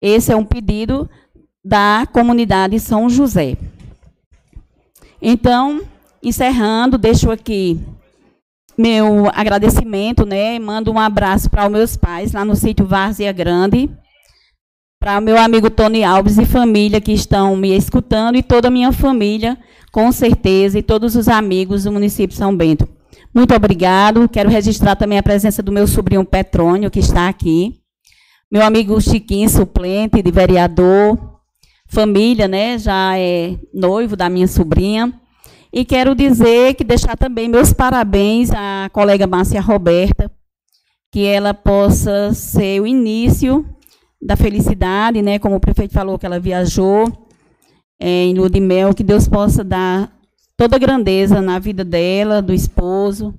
Esse é um pedido da comunidade São José. Então, encerrando, deixo aqui meu agradecimento, né? Mando um abraço para os meus pais lá no sítio Várzea Grande, para o meu amigo Tony Alves e família que estão me escutando e toda a minha família, com certeza, e todos os amigos do município de São Bento. Muito obrigado. Quero registrar também a presença do meu sobrinho Petrônio, que está aqui. Meu amigo Chiquinho, suplente de vereador. Família, né? Já é noivo da minha sobrinha. E quero dizer que deixar também meus parabéns à colega Márcia Roberta, que ela possa ser o início da felicidade, né? Como o prefeito falou que ela viajou é, em lua de mel, que Deus possa dar toda a grandeza na vida dela, do esposo,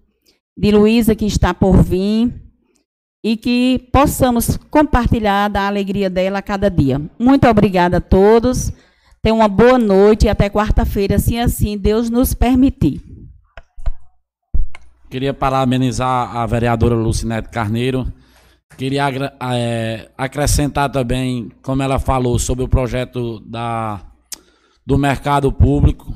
de Luísa que está por vir, e que possamos compartilhar da alegria dela a cada dia. Muito obrigada a todos. Tenham uma boa noite e até quarta-feira, se assim Deus nos permitir. Queria parabenizar a vereadora Lucinete Carneiro. Queria é, acrescentar também, como ela falou, sobre o projeto da, do mercado público.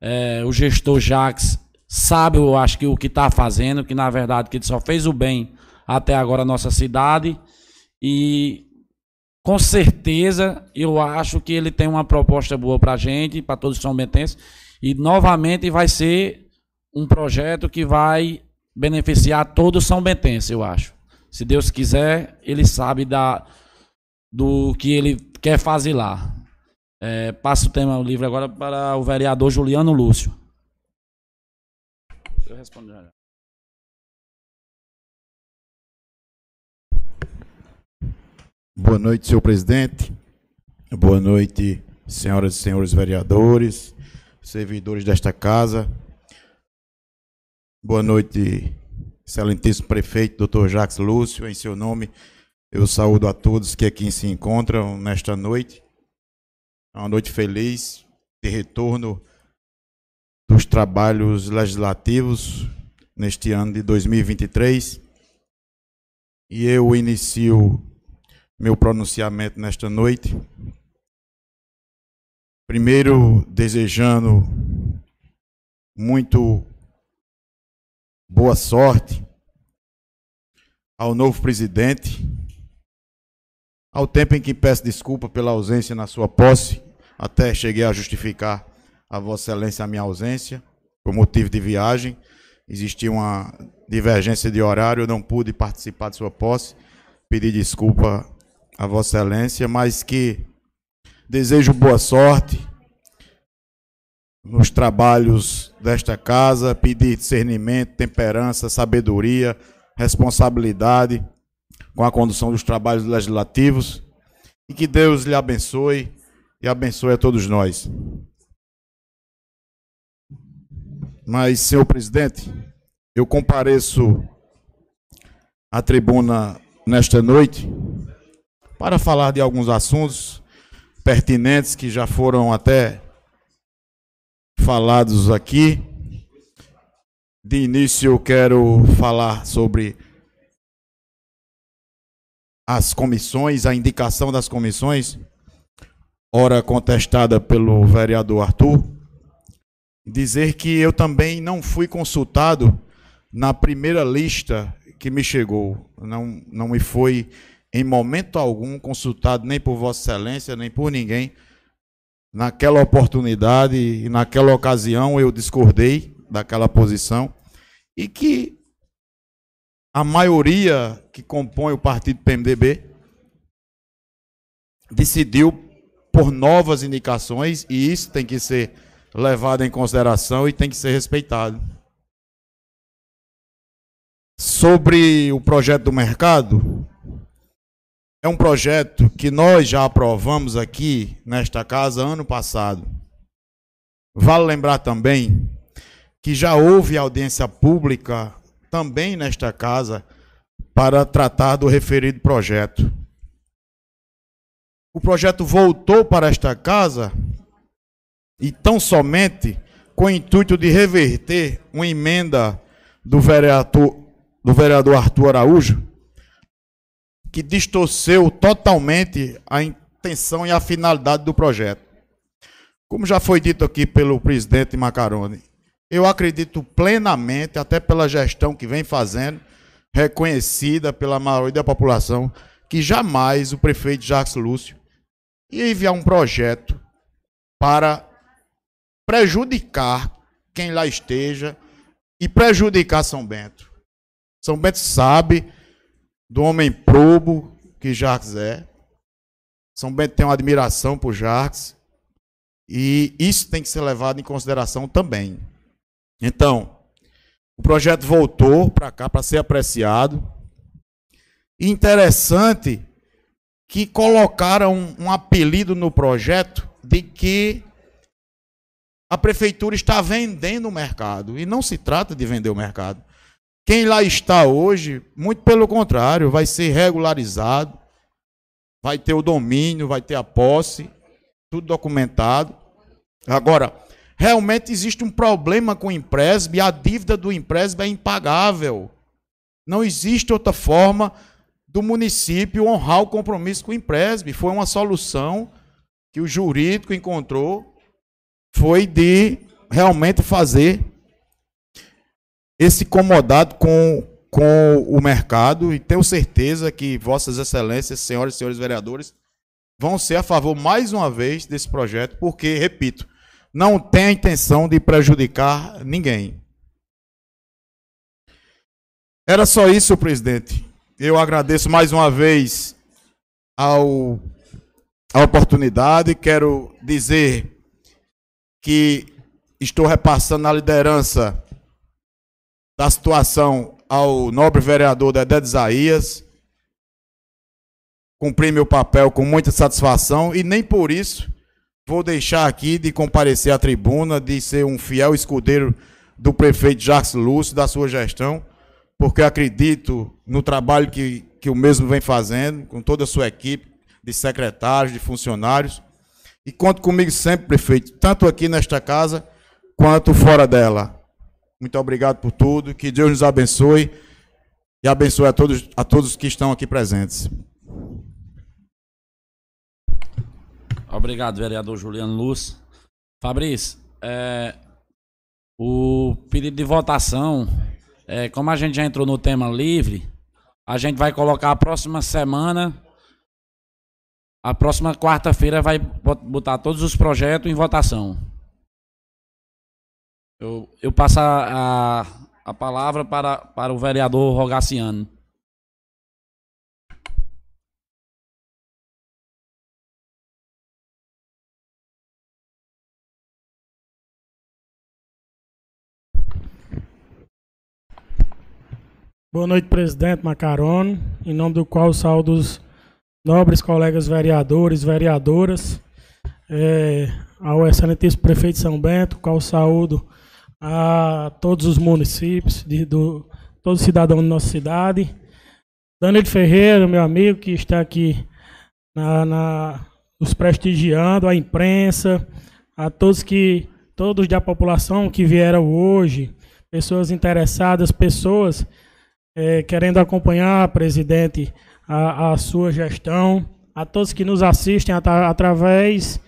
É, o gestor Jax sabe, eu acho que o que está fazendo, que na verdade que ele só fez o bem até agora à nossa cidade. E com certeza, eu acho que ele tem uma proposta boa para a gente, para todos os são bentenses, e novamente vai ser um projeto que vai beneficiar todos os são bentenses, eu acho. Se Deus quiser, ele sabe da, do que ele quer fazer lá. É, passo o tema livre agora para o vereador Juliano Lúcio. Eu respondo já. Boa noite, senhor presidente. Boa noite, senhoras e senhores vereadores, servidores desta casa. Boa noite, excelentíssimo prefeito, doutor Jacques Lúcio. Em seu nome, eu saúdo a todos que aqui se encontram nesta noite. É uma noite feliz de retorno dos trabalhos legislativos neste ano de 2023. E eu inicio meu pronunciamento nesta noite. Primeiro, desejando muito boa sorte ao novo presidente, ao tempo em que peço desculpa pela ausência na sua posse, até cheguei a justificar a Vossa Excelência a minha ausência, por motivo de viagem. Existia uma divergência de horário, eu não pude participar de sua posse. Pedi desculpa a Vossa Excelência, mas que desejo boa sorte nos trabalhos desta casa, pedir discernimento, temperança, sabedoria, responsabilidade com a condução dos trabalhos legislativos e que Deus lhe abençoe e abençoe a todos nós. Mas, senhor presidente, eu compareço à tribuna nesta noite para falar de alguns assuntos pertinentes que já foram até falados aqui. De início, eu quero falar sobre as comissões, a indicação das comissões, ora contestada pelo vereador Arthur. Dizer que eu também não fui consultado na primeira lista que me chegou. Não, não me foi em momento algum consultado nem por Vossa Excelência, nem por ninguém. Naquela oportunidade e naquela ocasião eu discordei daquela posição e que a maioria que compõe o partido PMDB decidiu por novas indicações e isso tem que ser levado em consideração e tem que ser respeitado. Sobre o projeto do mercado, é um projeto que nós já aprovamos aqui nesta casa ano passado. Vale lembrar também que já houve audiência pública também nesta casa para tratar do referido projeto. O projeto voltou para esta casa e tão somente com o intuito de reverter uma emenda do vereador, do vereador Arthur Araújo, que distorceu totalmente a intenção e a finalidade do projeto. Como já foi dito aqui pelo presidente Macaroni, eu acredito plenamente, até pela gestão que vem fazendo, reconhecida pela maioria da população, que jamais o prefeito Jacques Lúcio ia enviar um projeto para prejudicar quem lá esteja e prejudicar São Bento. São Bento sabe do homem probo que Jacques é. São Bento tem uma admiração por Jacques. E isso tem que ser levado em consideração também. Então, o projeto voltou para cá para ser apreciado. Interessante que colocaram um, um apelido no projeto de que a prefeitura está vendendo o mercado. E não se trata de vender o mercado. Quem lá está hoje, muito pelo contrário, vai ser regularizado, vai ter o domínio, vai ter a posse, tudo documentado. Agora, realmente existe um problema com o empréstimo e a dívida do empréstimo é impagável. Não existe outra forma do município honrar o compromisso com o empréstimo. Foi uma solução que o jurídico encontrou, foi de realmente fazer esse comodado com, com o mercado e tenho certeza que vossas excelências, senhoras e senhores vereadores, vão ser a favor mais uma vez desse projeto, porque, repito, não tem a intenção de prejudicar ninguém. Era só isso, presidente. Eu agradeço mais uma vez ao, a oportunidade. Quero dizer que estou repassando a liderança da situação ao nobre vereador Dedé de Isaías. Cumpri meu papel com muita satisfação e nem por isso vou deixar aqui de comparecer à tribuna, de ser um fiel escudeiro do prefeito Jacques Lúcio, da sua gestão, porque acredito no trabalho que, que o mesmo vem fazendo, com toda a sua equipe de secretários, de funcionários. E conto comigo sempre, prefeito, tanto aqui nesta casa quanto fora dela. Muito obrigado por tudo, que Deus nos abençoe e abençoe a todos, a todos que estão aqui presentes. Obrigado, vereador Juliano Luz. Fabrício, é, o pedido de votação, é, como a gente já entrou no tema livre, a gente vai colocar a próxima semana, a próxima quarta-feira vai botar todos os projetos em votação. Eu, eu passo a, a, palavra para, para o vereador Rogaciano. Boa noite, presidente Macarone, em nome do qual saúdo os nobres colegas vereadores, vereadoras, é, ao excelentíssimo prefeito São Bento, qual saúdo a todos os municípios, de, do, todo cidadão da nossa cidade. Danilo Ferreira, meu amigo, que está aqui na, na, nos prestigiando, a imprensa, a todos que, todos da população que vieram hoje, pessoas interessadas, pessoas é, querendo acompanhar, presidente, a, a, sua gestão, a todos que nos assistem at através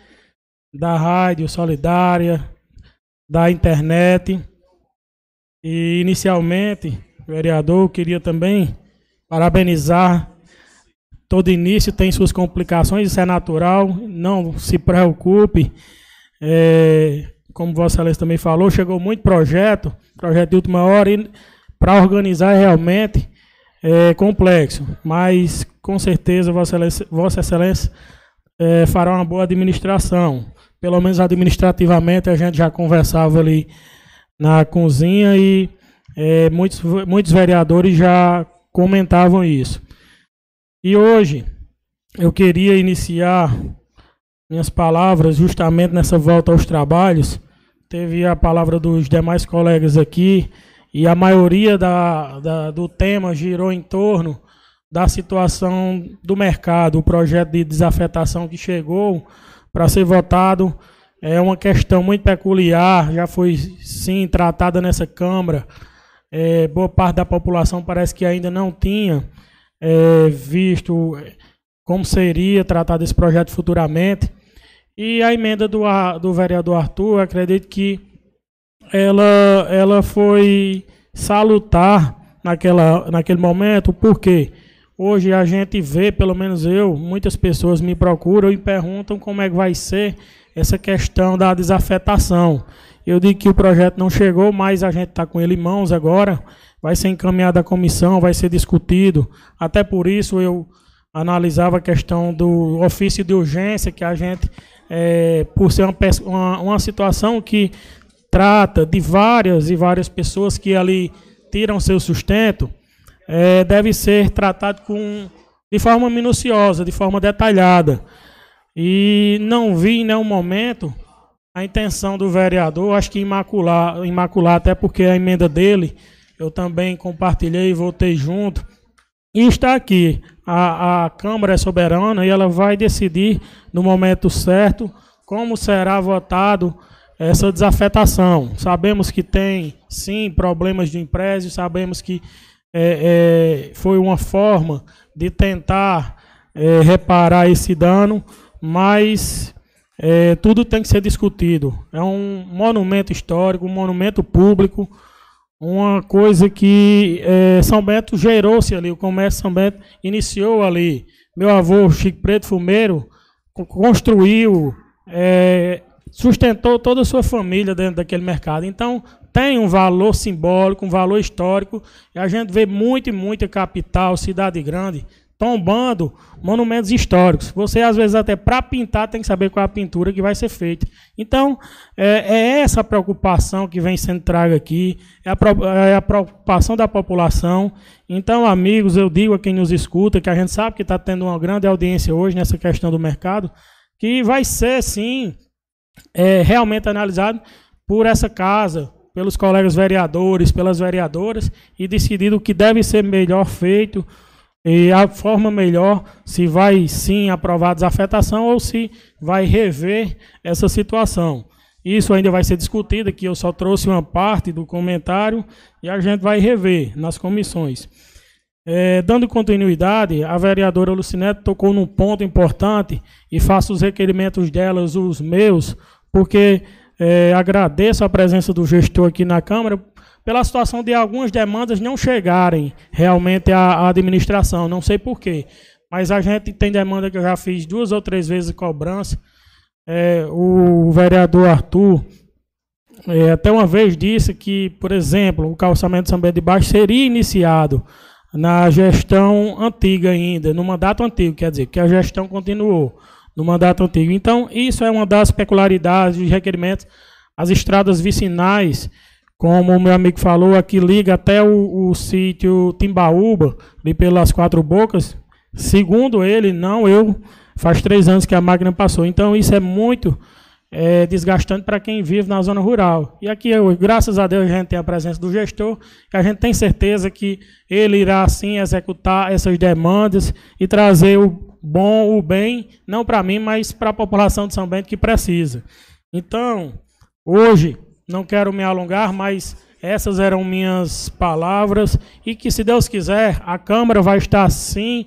da Rádio Solidária, da internet. E inicialmente, vereador, queria também parabenizar. Todo início tem suas complicações, isso é natural, não se preocupe. É, como Vossa Excelência também falou, chegou muito projeto, projeto de última hora, e para organizar realmente é complexo, mas com certeza Vossa Excelência, Vossa Excelência é, fará uma boa administração. Pelo menos administrativamente a gente já conversava ali na cozinha e é, muitos, muitos vereadores já comentavam isso. E hoje eu queria iniciar minhas palavras justamente nessa volta aos trabalhos. Teve a palavra dos demais colegas aqui e a maioria da, da, do tema girou em torno da situação do mercado, o projeto de desafetação que chegou para ser votado é uma questão muito peculiar, já foi sim tratada nessa Câmara. É, boa parte da população parece que ainda não tinha é, visto como seria tratado esse projeto futuramente. E a emenda do, do vereador Arthur, acredito que ela, ela foi salutar naquela, naquele momento, porque hoje a gente vê, pelo menos eu, muitas pessoas me procuram e perguntam como é que vai ser essa questão da desafetação. Eu digo que o projeto não chegou, mas a gente está com ele em mãos agora, vai ser encaminhado à comissão, vai ser discutido. Até por isso eu analisava a questão do ofício de urgência, que a gente, é, por ser uma, uma, uma situação que trata de várias e várias pessoas que ali tiram seu sustento, é, deve ser tratado com, de forma minuciosa, de forma detalhada. E não vi em nenhum momento a intenção do vereador, acho que imacular, imacular até porque a emenda dele eu também compartilhei e votei junto. E está aqui, a, a Câmara é soberana e ela vai decidir no momento certo como será votado essa desafetação. Sabemos que tem, sim, problemas de empréstimo, sabemos que é, é, foi uma forma de tentar é, reparar esse dano, mas é, tudo tem que ser discutido. É um monumento histórico, um monumento público, uma coisa que é, São Bento gerou-se ali, o comércio São Bento iniciou ali. Meu avô, Chico Preto Fumeiro, construiu é, sustentou toda a sua família dentro daquele mercado. Então, tem um valor simbólico, um valor histórico, e a gente vê muito e muita capital, cidade grande, tombando monumentos históricos. Você, às vezes, até para pintar, tem que saber qual é a pintura que vai ser feita. Então, é, é essa preocupação que vem sendo traga aqui, é a, é a, preocupação da população. Então, amigos, eu digo a quem nos escuta, que a gente sabe que está tendo uma grande audiência hoje nessa questão do mercado, que vai ser, sim, é, realmente analisado por essa casa, pelos colegas vereadores, pelas vereadoras, e decidido o que deve ser melhor feito e a forma melhor, se vai sim aprovar a desafetação ou se vai rever essa situação. Isso ainda vai ser discutido, aqui eu só trouxe uma parte do comentário e a gente vai rever nas comissões. É, dando continuidade, a vereadora Lucinete tocou num ponto importante e faço os requerimentos delas, os meus, porque é, agradeço a presença do gestor aqui na Câmara pela situação de algumas demandas não chegarem realmente à, à administração, não sei porquê. Mas a gente tem demanda que eu já fiz duas ou três vezes cobrança. É, o vereador Arthur é, até uma vez disse que, por exemplo, o calçamento de São Bento de Baixo seria iniciado na gestão antiga ainda, no mandato antigo, quer dizer, que a gestão continuou no mandato antigo. Então, isso é uma das peculiaridades dos requerimentos. As estradas vicinais, como o meu amigo falou, aqui liga até o, o sítio Timbaúba, ali pelas quatro bocas. Segundo ele, não eu, faz três anos que a máquina passou. Então, isso é muito é, desgastante para quem vive na zona rural. E aqui, eu, graças a Deus, a gente tem a presença do gestor, que a gente tem certeza que ele irá, sim, executar essas demandas e trazer o bom, o bem, não para mim, mas para a população de São Bento que precisa. Então, hoje, não quero me alongar, mas essas eram minhas palavras e que, se Deus quiser, a Câmara vai estar, sim,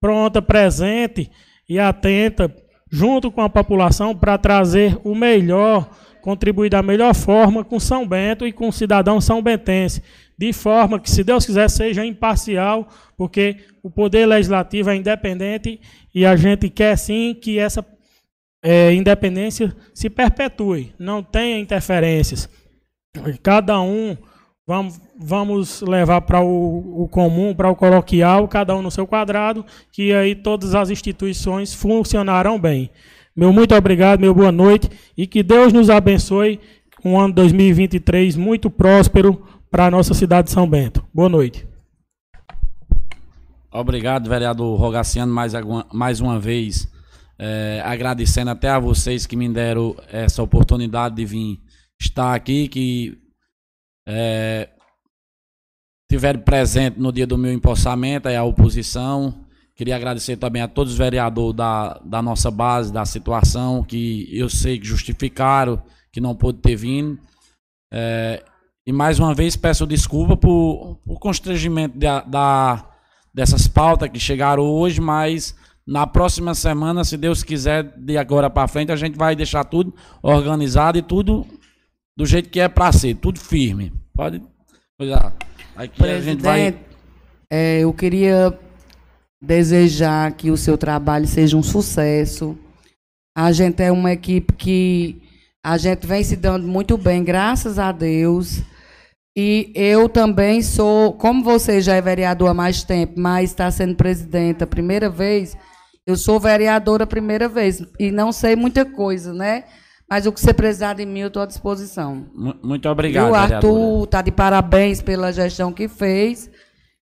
pronta, presente e atenta junto com a população para trazer o melhor, contribuir da melhor forma com São Bento e com o cidadão são bentense, de forma que, se Deus quiser, seja imparcial, porque o poder legislativo é independente e a gente quer sim que essa é, independência se perpetue, não tenha interferências. Cada um Vamos, vamos levar para o, o, comum, para o coloquial, cada um no seu quadrado, que aí todas as instituições funcionarão bem. Meu muito obrigado, meu boa noite e que Deus nos abençoe um ano 2023 muito próspero para a nossa cidade de São Bento. Boa noite. Obrigado, vereador Rogaciano, mais, mais uma vez. É, agradecendo até a vocês que me deram essa oportunidade de vir estar aqui, que é, tiveram presente no dia do meu empossamento, é a oposição. Queria agradecer também a todos os vereadores da, da nossa base, da situação, que eu sei que justificaram, que não pôde ter vindo. É, e mais uma vez peço desculpa por, por constrangimento da, da, dessas pautas que chegaram hoje, mas na próxima semana, se Deus quiser, de agora para frente, a gente vai deixar tudo organizado e tudo do jeito que é pra ser, tudo firme. Pode. Pois é. Aqui a gente vai. Presidente, é, eu queria desejar que o seu trabalho seja um sucesso. A gente é uma equipe que a gente vem se dando muito bem, graças a Deus. E eu também sou, como você já é vereador há mais tempo, mas está sendo presidente a primeira vez, eu sou vereadora a primeira vez e não sei muita coisa, né? Mas o que você precisar de mim, eu estou à disposição. Mu- Muito obrigado, e o. Arthur está de parabéns pela gestão que fez.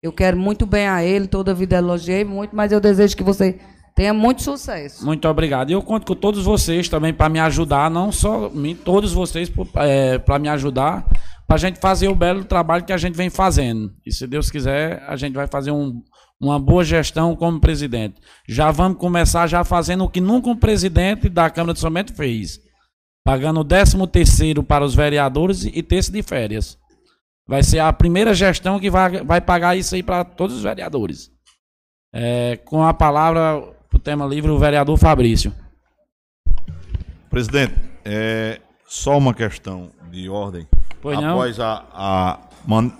Eu quero muito bem a ele, toda a vida elogiei muito, mas eu desejo que você tenha muito sucesso. Muito obrigado. E eu conto com todos vocês também para me ajudar, não só mim, todos vocês para me ajudar, para a gente fazer o belo trabalho que a gente vem fazendo. E se Deus quiser, a gente vai fazer um- uma boa gestão como presidente. Já vamos começar já fazendo o que nunca um presidente da Câmara de São Bento fez. Pagando o 13 terceiro para os vereadores e terço de férias. Vai ser a primeira gestão que vai, vai pagar isso aí para todos os vereadores. É, com a palavra, o tema livre, o vereador Fabrício. Presidente, é só uma questão de ordem. Pois? Após a, a,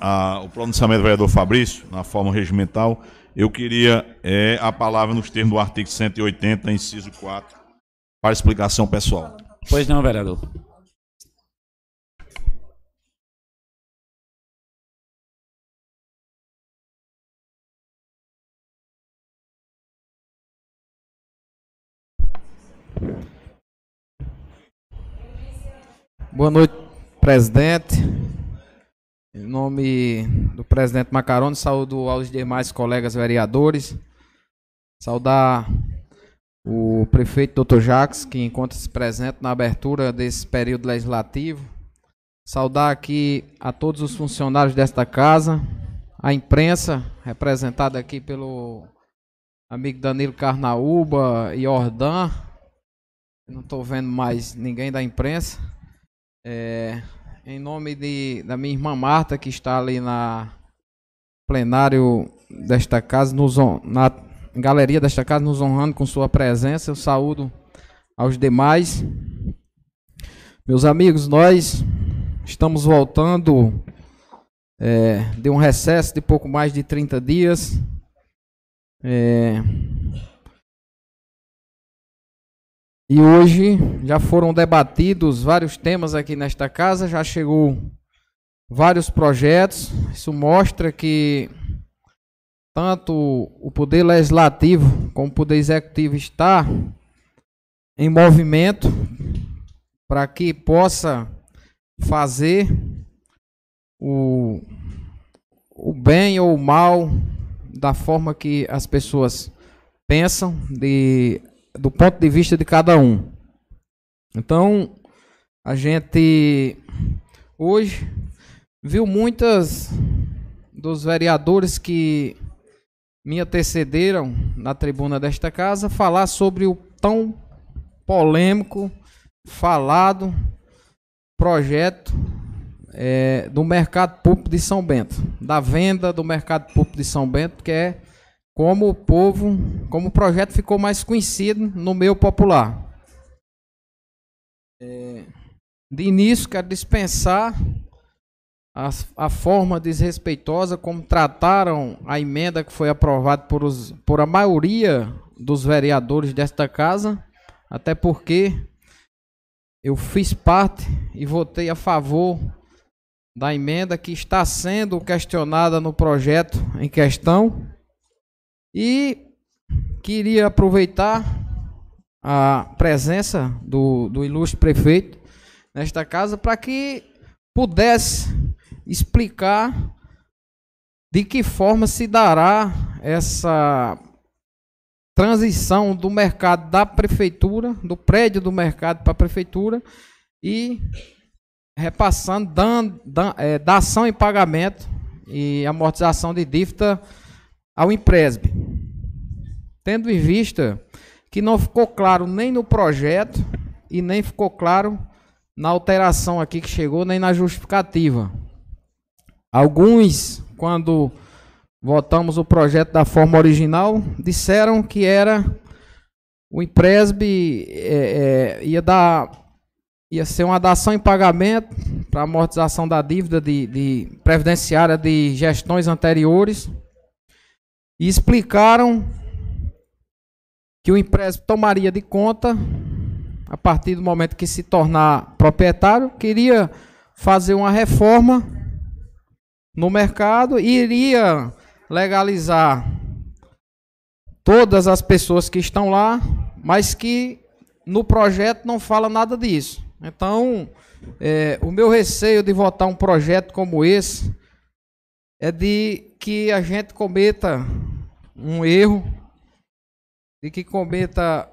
a- o pronunciamento do vereador Fabrício, na forma regimental, eu queria é, a palavra nos termos do artigo 180, inciso 4, para explicação pessoal. Pois não, vereador. Boa noite, presidente. Em nome do presidente Macaroni, saúdo aos demais colegas vereadores. Saudar o prefeito Dr. Jacques, que encontra-se presente na abertura desse período legislativo. Saudar aqui a todos os funcionários desta casa, a imprensa, representada aqui pelo amigo Danilo Carnaúba e Ordan. Não estou vendo mais ninguém da imprensa. É, em nome de, da minha irmã Marta, que está ali na plenário desta casa, nos, na galeria desta casa, nos honrando com sua presença, eu saúdo aos demais. Meus amigos, nós estamos voltando é, de um recesso de pouco mais de 30 dias. É, E hoje já foram debatidos vários temas aqui nesta casa, já chegou vários projetos. Isso mostra que tanto o poder legislativo como o poder executivo está em movimento para que possa fazer o, o bem ou o mal da forma que as pessoas pensam de do ponto de vista de cada um. Então, a gente hoje viu muitas dos vereadores que me antecederam na tribuna desta casa falar sobre o tão polêmico, falado projeto eh, do mercado público de São Bento, da venda do mercado público de São Bento, que é como o povo, como o projeto ficou mais conhecido no meio popular. É, de início, quero dispensar a, a forma desrespeitosa como trataram a emenda que foi aprovada por, os, por a maioria dos vereadores desta casa, até porque eu fiz parte e votei a favor da emenda que está sendo questionada no projeto em questão. E queria aproveitar a presença do, do ilustre prefeito nesta casa para que pudesse explicar de que forma se dará essa transição do mercado da prefeitura, do prédio do mercado para a prefeitura e repassando dan, dan, é, dação em pagamento e amortização de dívida ao Impresb. Tendo em vista que não ficou claro nem no projeto e nem ficou claro na alteração aqui que chegou, nem na justificativa. Alguns, quando votamos o projeto da forma original, disseram que era o Impresb é, é, ia dar ia ser uma dação em pagamento para amortização da dívida de, de previdenciária de gestões anteriores. E explicaram que o empréstimo tomaria de conta a partir do momento que se tornar proprietário, queria fazer uma reforma no mercado iria legalizar todas as pessoas que estão lá, mas que no projeto não fala nada disso. Então, é, o meu receio de votar um projeto como esse é de que a gente cometa um erro, de que cometa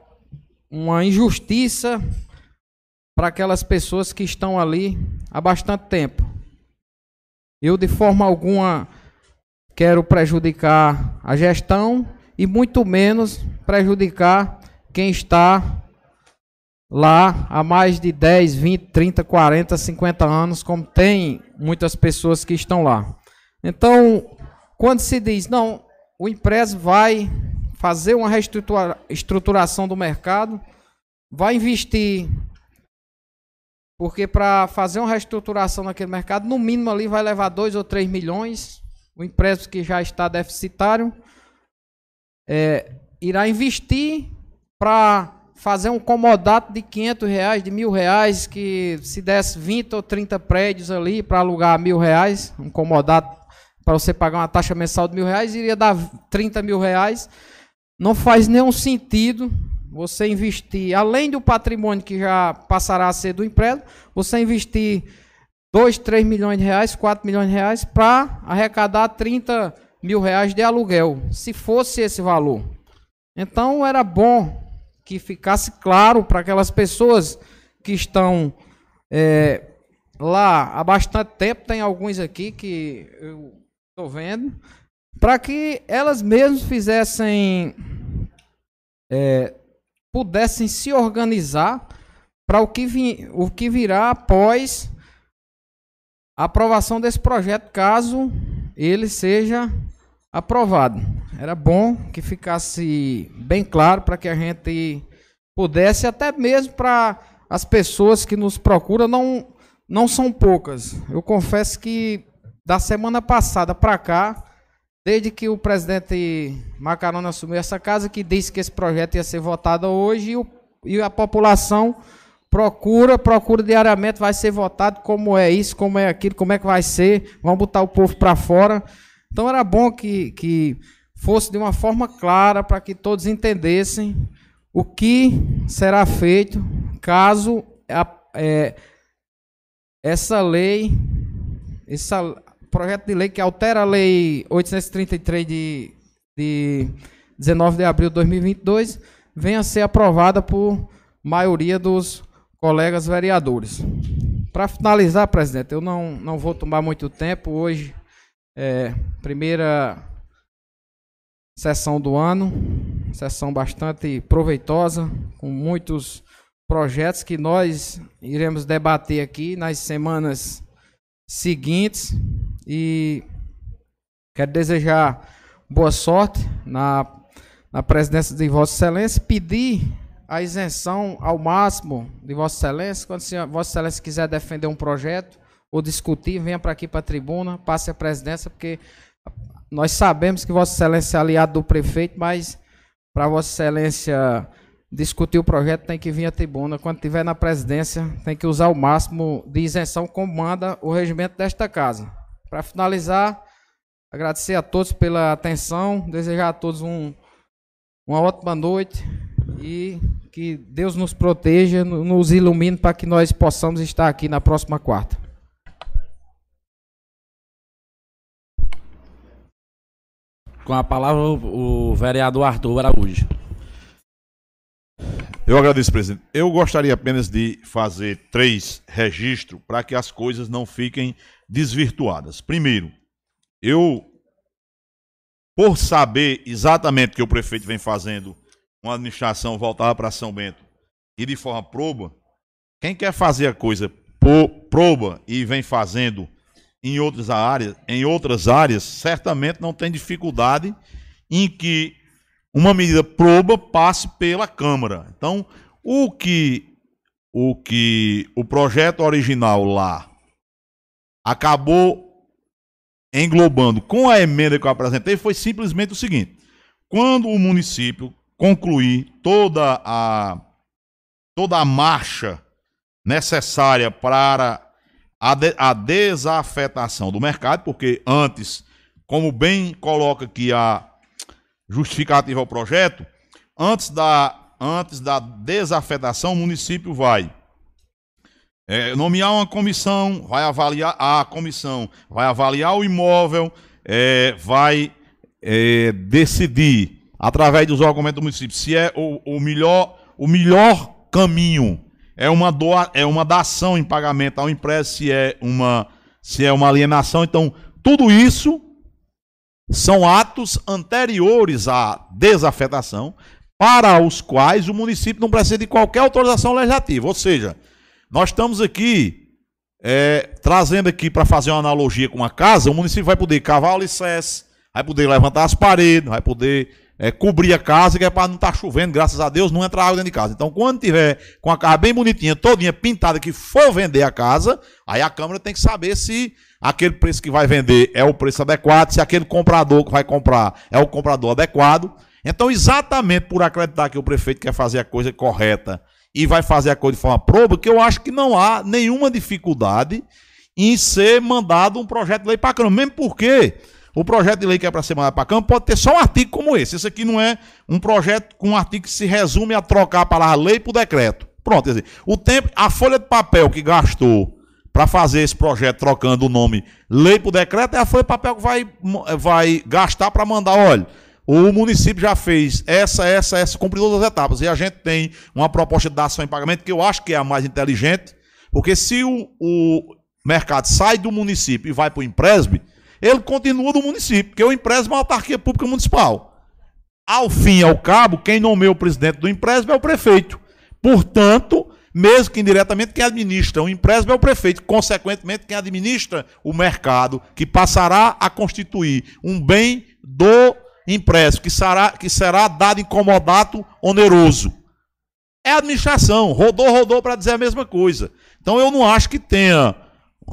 uma injustiça para aquelas pessoas que estão ali há bastante tempo. Eu, de forma alguma, quero prejudicar a gestão e muito menos prejudicar quem está lá há mais de 10, 20, 30, 40, 50 anos, como tem muitas pessoas que estão lá. Então, quando se diz, não, o empréstimo vai fazer uma reestruturação do mercado, vai investir, porque para fazer uma reestruturação naquele mercado, no mínimo ali vai levar 2 ou 3 milhões, o empréstimo que já está deficitário, é, irá investir para fazer um comodato de 500 reais, de mil reais, que se desse 20 ou 30 prédios ali para alugar mil reais, um comodato para você pagar uma taxa mensal de mil reais, iria dar 30 mil reais. Não faz nenhum sentido você investir, além do patrimônio que já passará a ser do empréstimo, você investir 2, 3 milhões de reais, 4 milhões de reais para arrecadar 30 mil reais de aluguel, se fosse esse valor. Então era bom que ficasse claro para aquelas pessoas que estão é, lá há bastante tempo, tem alguns aqui que eu estou vendo, para que elas mesmas fizessem, é, pudessem se organizar para o, que o que virá após a aprovação desse projeto, caso ele seja aprovado. Era bom que ficasse bem claro para que a gente pudesse, até mesmo para as pessoas que nos procuram, não, não são poucas. Eu confesso que da semana passada para cá, desde que o presidente Macarona assumiu essa casa, que disse que esse projeto ia ser votado hoje, e, o, e a população procura, procura diariamente, vai ser votado, como é isso, como é aquilo, como é que vai ser, vamos botar o povo para fora. Então era bom que, que fosse de uma forma clara para que todos entendessem o que será feito caso a, é, essa lei, esse projeto de lei que altera a lei 833 de, de 19 de abril de 2022 venha a ser aprovada por maioria dos colegas vereadores. Para finalizar, presidente, eu não, não vou tomar muito tempo hoje. É, primeira sessão do ano, sessão bastante proveitosa, com muitos projetos que nós iremos debater aqui nas semanas seguintes e quero desejar boa sorte na, na presidência de Vossa Excelência, pedir a isenção ao máximo de Vossa Excelência, quando Vossa Excelência quiser defender um projeto, ou discutir, venha para aqui para a tribuna, passe a presidência, porque nós sabemos que Vossa Excelência é aliado do prefeito, mas para Vossa Excelência discutir o projeto tem que vir à tribuna. Quando estiver na presidência, tem que usar o máximo de isenção como manda o regimento desta casa. Para finalizar, agradecer a todos pela atenção, desejar a todos um, uma ótima noite e que Deus nos proteja, nos ilumine para que nós possamos estar aqui na próxima quarta. Com a palavra, o, vereador Arthur Araújo. Eu agradeço, presidente. Eu gostaria apenas de fazer três registros para que as coisas não fiquem desvirtuadas. Primeiro, eu, por saber exatamente que o prefeito vem fazendo uma administração voltada para São Bento e de forma proba, quem quer fazer a coisa por proba e vem fazendo em outras áreas, em outras áreas, certamente não tem dificuldade em que uma medida proba passe pela Câmara. Então, o que o que o projeto original lá acabou englobando com a emenda que eu apresentei foi simplesmente o seguinte: quando o município concluir toda a toda a marcha necessária para a, de, a desafetação do mercado, porque antes, como bem coloca aqui a justificativa ao projeto, antes da antes da desafetação, o município vai é, nomear uma comissão, vai avaliar a comissão, vai avaliar o imóvel, é, vai é, decidir através dos argumentos do município se é o, o melhor o melhor caminho. É uma doa, é uma dação em pagamento ao empréstimo, se é uma se é uma alienação, então tudo isso são atos anteriores à desafetação para os quais o município não precisa de qualquer autorização legislativa. Ou seja, nós estamos aqui é, trazendo aqui para fazer uma analogia com uma casa, o município vai poder cavar o alicerce, vai poder levantar as paredes, vai poder é, cobrir a casa, que é para não estar tá chovendo, graças a Deus, não entrar água dentro de casa. Então, quando tiver com a casa bem bonitinha, todinha pintada, que for vender a casa, aí a Câmara tem que saber se aquele preço que vai vender é o preço adequado, se aquele comprador que vai comprar é o comprador adequado. Então, exatamente por acreditar que o prefeito quer fazer a coisa correta e vai fazer a coisa de forma proba, que eu acho que não há nenhuma dificuldade em ser mandado um projeto de lei para a Câmara. Mesmo porque o projeto de lei que é para ser mandado para a Câmara pode ter só um artigo como esse. Esse aqui não é um projeto com um artigo que se resume a trocar a palavra lei por decreto. Pronto, quer dizer, o tempo, a folha de papel que gastou para fazer esse projeto trocando o nome lei por decreto é a folha de papel que vai, vai gastar para mandar, olha, o município já fez essa, essa, essa, cumpriu todas as etapas. E a gente tem uma proposta de dação em pagamento que eu acho que é a mais inteligente, porque se o, o mercado sai do município e vai para o empréstimo, ele continua do município, porque o empréstimo é uma autarquia pública municipal. Ao fim e ao cabo, quem nomeia o presidente do empréstimo é o prefeito. Portanto, mesmo que indiretamente, quem administra o empréstimo é o prefeito. Consequentemente, quem administra o mercado, que passará a constituir um bem do empréstimo que será, que será dado em comodato oneroso. É administração, rodou, rodou para dizer a mesma coisa. Então eu não acho que tenha,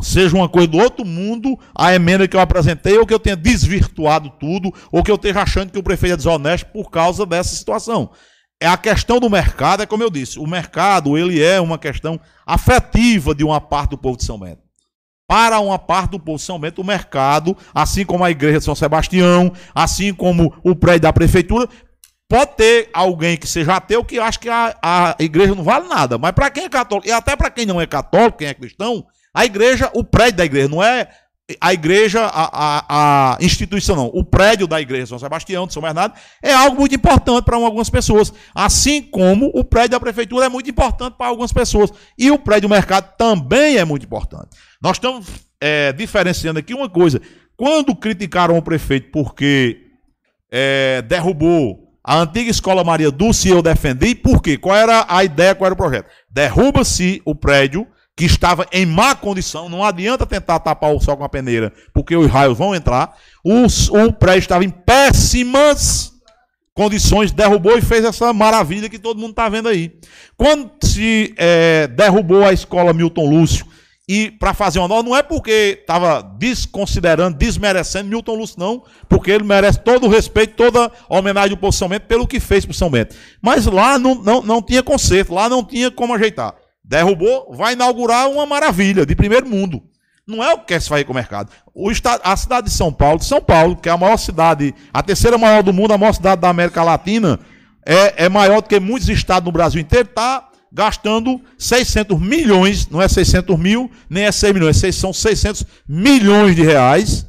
seja uma coisa do outro mundo, a emenda que eu apresentei, ou que eu tenha desvirtuado tudo, ou que eu esteja achando que o prefeito é desonesto por causa dessa situação. É a questão do mercado, é como eu disse, o mercado ele é uma questão afetiva de uma parte do povo de São Bento. Para uma parte do povo São Bento, o mercado, assim como a igreja de São Sebastião, assim como o prédio da prefeitura, pode ter alguém que seja ateu que acha que a, a igreja não vale nada, mas para quem é católico, e até para quem não é católico, quem é cristão, a igreja, o prédio da igreja não é a igreja, a, a, a, instituição não, o prédio da igreja São Sebastião, de São Bernardo, é algo muito importante para algumas pessoas. Assim como o prédio da prefeitura é muito importante para algumas pessoas. E o prédio do mercado também é muito importante. Nós estamos é, diferenciando aqui uma coisa. Quando criticaram o prefeito porque é, derrubou a antiga escola Maria Dulce, eu defendi, por quê? Qual era a ideia, qual era o projeto? Derruba-se o prédio que estava em má condição, não adianta tentar tapar o sol com a peneira, porque os raios vão entrar. O, o prédio estava em péssimas condições, derrubou e fez essa maravilha que todo mundo está vendo aí. Quando se é, derrubou a escola Milton Lúcio, e para fazer uma nova, não é porque estava desconsiderando, desmerecendo Milton Lúcio, não, porque ele merece todo o respeito, toda a homenagem do povo São Bento pelo que fez para São Bento. Mas lá não, não, não tinha conserto, lá não tinha como ajeitar. Derrubou, vai inaugurar uma maravilha de primeiro mundo. Não é o que quer se fazer com o mercado. O estado, a cidade de São Paulo, São Paulo, que é a maior cidade, a terceira maior do mundo, a maior cidade da América Latina, é, é maior do que muitos estados no Brasil inteiro, está gastando 600 milhões, não é 600 mil, nem é 6 milhões, são 600 milhões de reais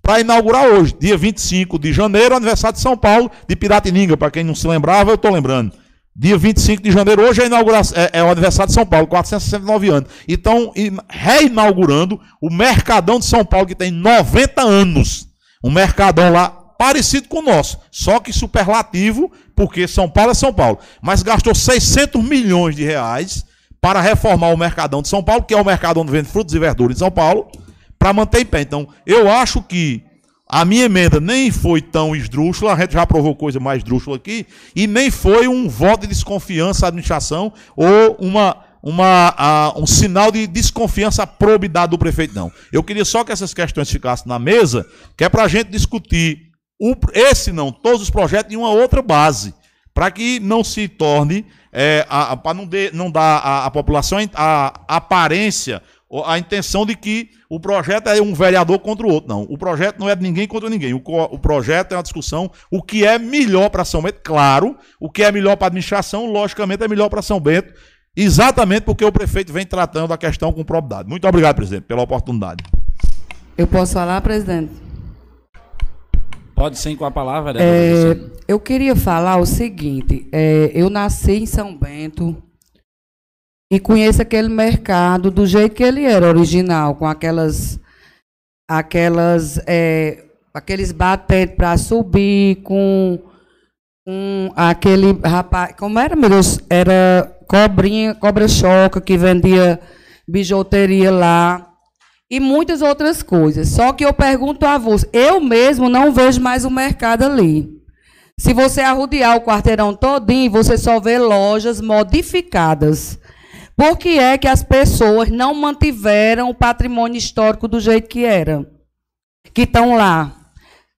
para inaugurar hoje, dia 25 de janeiro, aniversário de São Paulo, de Piratininga, para quem não se lembrava, eu estou lembrando. Dia 25 de janeiro, hoje é, inauguração, é, é o aniversário de São Paulo, 469 anos. Então, reinaugurando o Mercadão de São Paulo, que tem 90 anos. Um mercadão lá parecido com o nosso, só que superlativo, porque São Paulo é São Paulo. Mas gastou 600 milhões de reais para reformar o Mercadão de São Paulo, que é o mercado onde vende frutos e verduras em São Paulo, para manter em pé. Então, eu acho que a minha emenda nem foi tão esdrúxula, a gente já aprovou coisa mais esdrúxula aqui, e nem foi um voto de desconfiança à administração ou uma uma, um sinal de desconfiança à probidade do prefeito, não. Eu queria só que essas questões ficassem na mesa, que é para a gente discutir o- esse não, todos os projetos em uma outra base, para que não se torne, para não, não dar à, população a, a aparência, a intenção de que o projeto é um vereador contra o outro. Não, o projeto não é de ninguém contra ninguém. O, o projeto é uma discussão, o que é melhor para São Bento, claro, o que é melhor para a administração, logicamente é melhor para São Bento, exatamente porque o prefeito vem tratando a questão com probidade. Muito obrigado, presidente, pela oportunidade. Eu posso falar, presidente? Pode sim com a palavra, É, vereadora. Luciana. eu queria falar o seguinte: é, eu nasci em São Bento e conheço aquele mercado do jeito que ele era original, com aquelas, aquelas, é, aqueles batentes para subir, com, com aquele rapaz, como era, meu Deus, era cobrinha, cobra choca que vendia bijuteria lá e muitas outras coisas. Só que eu pergunto a você, eu mesmo não vejo mais o mercado ali. Se você arrodear o quarteirão todinho, você só vê lojas modificadas. Por que é que as pessoas não mantiveram o patrimônio histórico do jeito que era? Que estão lá.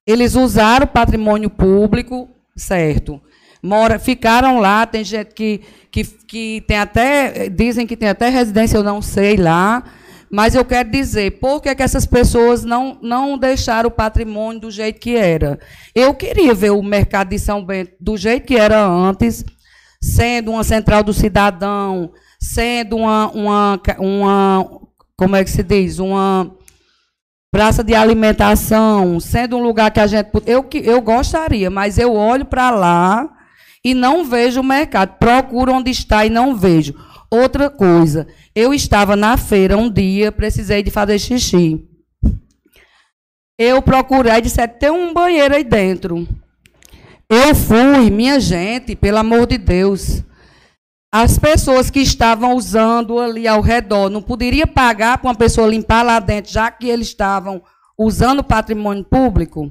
Eles usaram o patrimônio público, certo. Mora, ficaram lá, tem gente que, que, que tem até, dizem que tem até residência, eu não sei lá, mas eu quero dizer, por que, que essas pessoas não, não deixaram o patrimônio do jeito que era? Eu queria ver o mercado de São Bento do jeito que era antes, sendo uma central do cidadão, sendo uma, uma, uma como é que se diz? Uma praça de alimentação, sendo um lugar que a gente. Eu, eu gostaria, mas eu olho para lá e não vejo o mercado. Procuro onde está e não vejo. Outra coisa, eu estava na feira um dia, precisei de fazer xixi. Eu procurei disse, tem um banheiro aí dentro. Eu fui, minha gente, pelo amor de Deus. As pessoas que estavam usando ali ao redor não poderia pagar para uma pessoa limpar lá dentro, já que eles estavam usando o patrimônio público?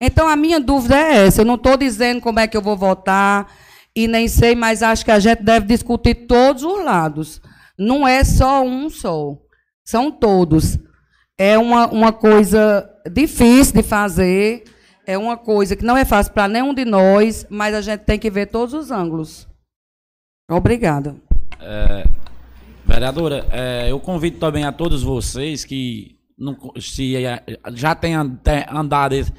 Então, a minha dúvida é essa. Eu não estou dizendo como é que eu vou votar e nem sei, mas acho que a gente deve discutir todos os lados. Não é só um só, são todos. É uma, uma coisa difícil de fazer, é uma coisa que não é fácil para nenhum de nós, mas a gente tem que ver todos os ângulos. Obrigada. Vereadora, é, eu convido também a todos vocês que não se, é, já te- andado esse-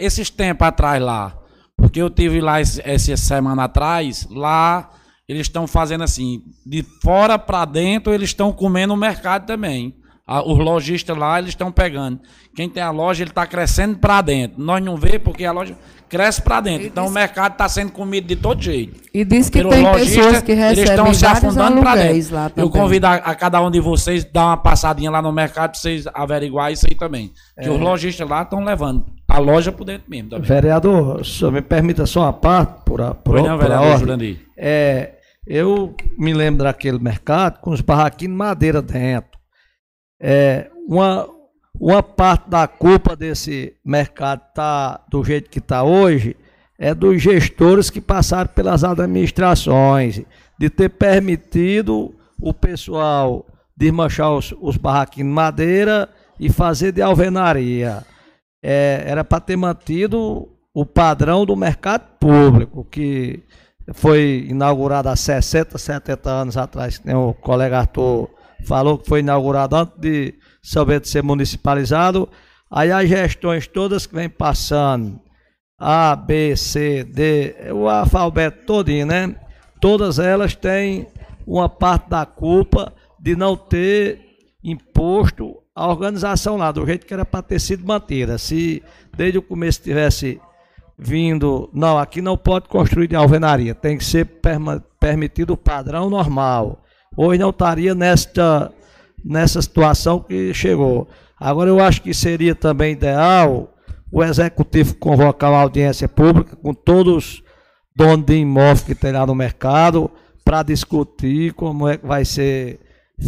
esses tempos atrás lá, porque eu tive lá essa semana atrás, lá eles estão fazendo assim, de fora para dentro eles estão comendo o mercado também. Ah, Os lojistas lá eles estão pegando. Quem tem a loja ele está crescendo para dentro. Nós não vê porque a loja cresce para dentro. Então o mercado está sendo comido de todo jeito. E diz que Pelos tem lojistas, pessoas que eles recebem estão se afundando aluguéis dentro. lá Eu convido a, a cada um de vocês dar uma passadinha lá no mercado para vocês averiguar isso aí também. Que É. os lojistas lá estão levando a loja por dentro mesmo. Também. Vereador, só me permita só uma parte, por a, por, a- não, por a ordem. É, eu me lembro daquele mercado com os barraquinhos de madeira dentro. É, uma, uma parte da culpa desse mercado tá do jeito que está hoje é dos gestores que passaram pelas administrações, de ter permitido o pessoal desmanchar os, os barraquinhos de madeira e fazer de alvenaria. É, era para ter mantido o padrão do mercado público, que foi inaugurado há 60, 70 anos atrás, que nem o colega Arthur falou que foi inaugurado antes de São Bento ser municipalizado. Aí as gestões todas que vêm passando, A, B, C, D, o alfabeto todinho, né? Todas elas têm uma parte da culpa de não ter imposto a organização lá, do jeito que era para ter sido mantida. Se desde o começo tivesse vindo, não, aqui não pode construir de alvenaria, tem que ser permitido o padrão normal. Hoje não estaria nesta, nessa situação que chegou. Agora eu acho que seria também ideal o executivo convocar uma audiência pública com todos os donos de imóvel que tem lá no mercado para discutir como é que vai ser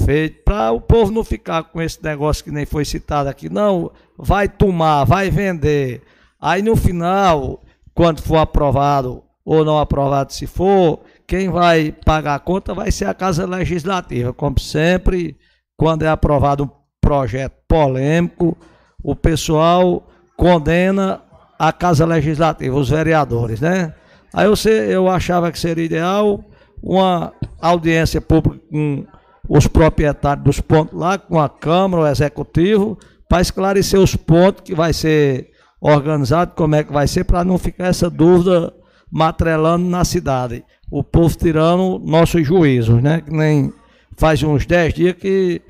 feito, para o povo não ficar com esse negócio que nem foi citado aqui, não, vai tomar, vai vender. Aí no final, quando for aprovado ou não aprovado, se for, quem vai pagar a conta vai ser a Casa Legislativa. Como sempre, quando é aprovado um projeto polêmico, o pessoal condena a Casa Legislativa, os vereadores, né? Aí eu, eu achava que seria ideal uma audiência pública com os proprietários dos pontos lá, com a Câmara, o Executivo, para esclarecer os pontos que vai ser organizado, como é que vai ser, para não ficar essa dúvida matrelando na cidade. O povo tirando nossos juízos, né? Que nem faz uns 10 dias que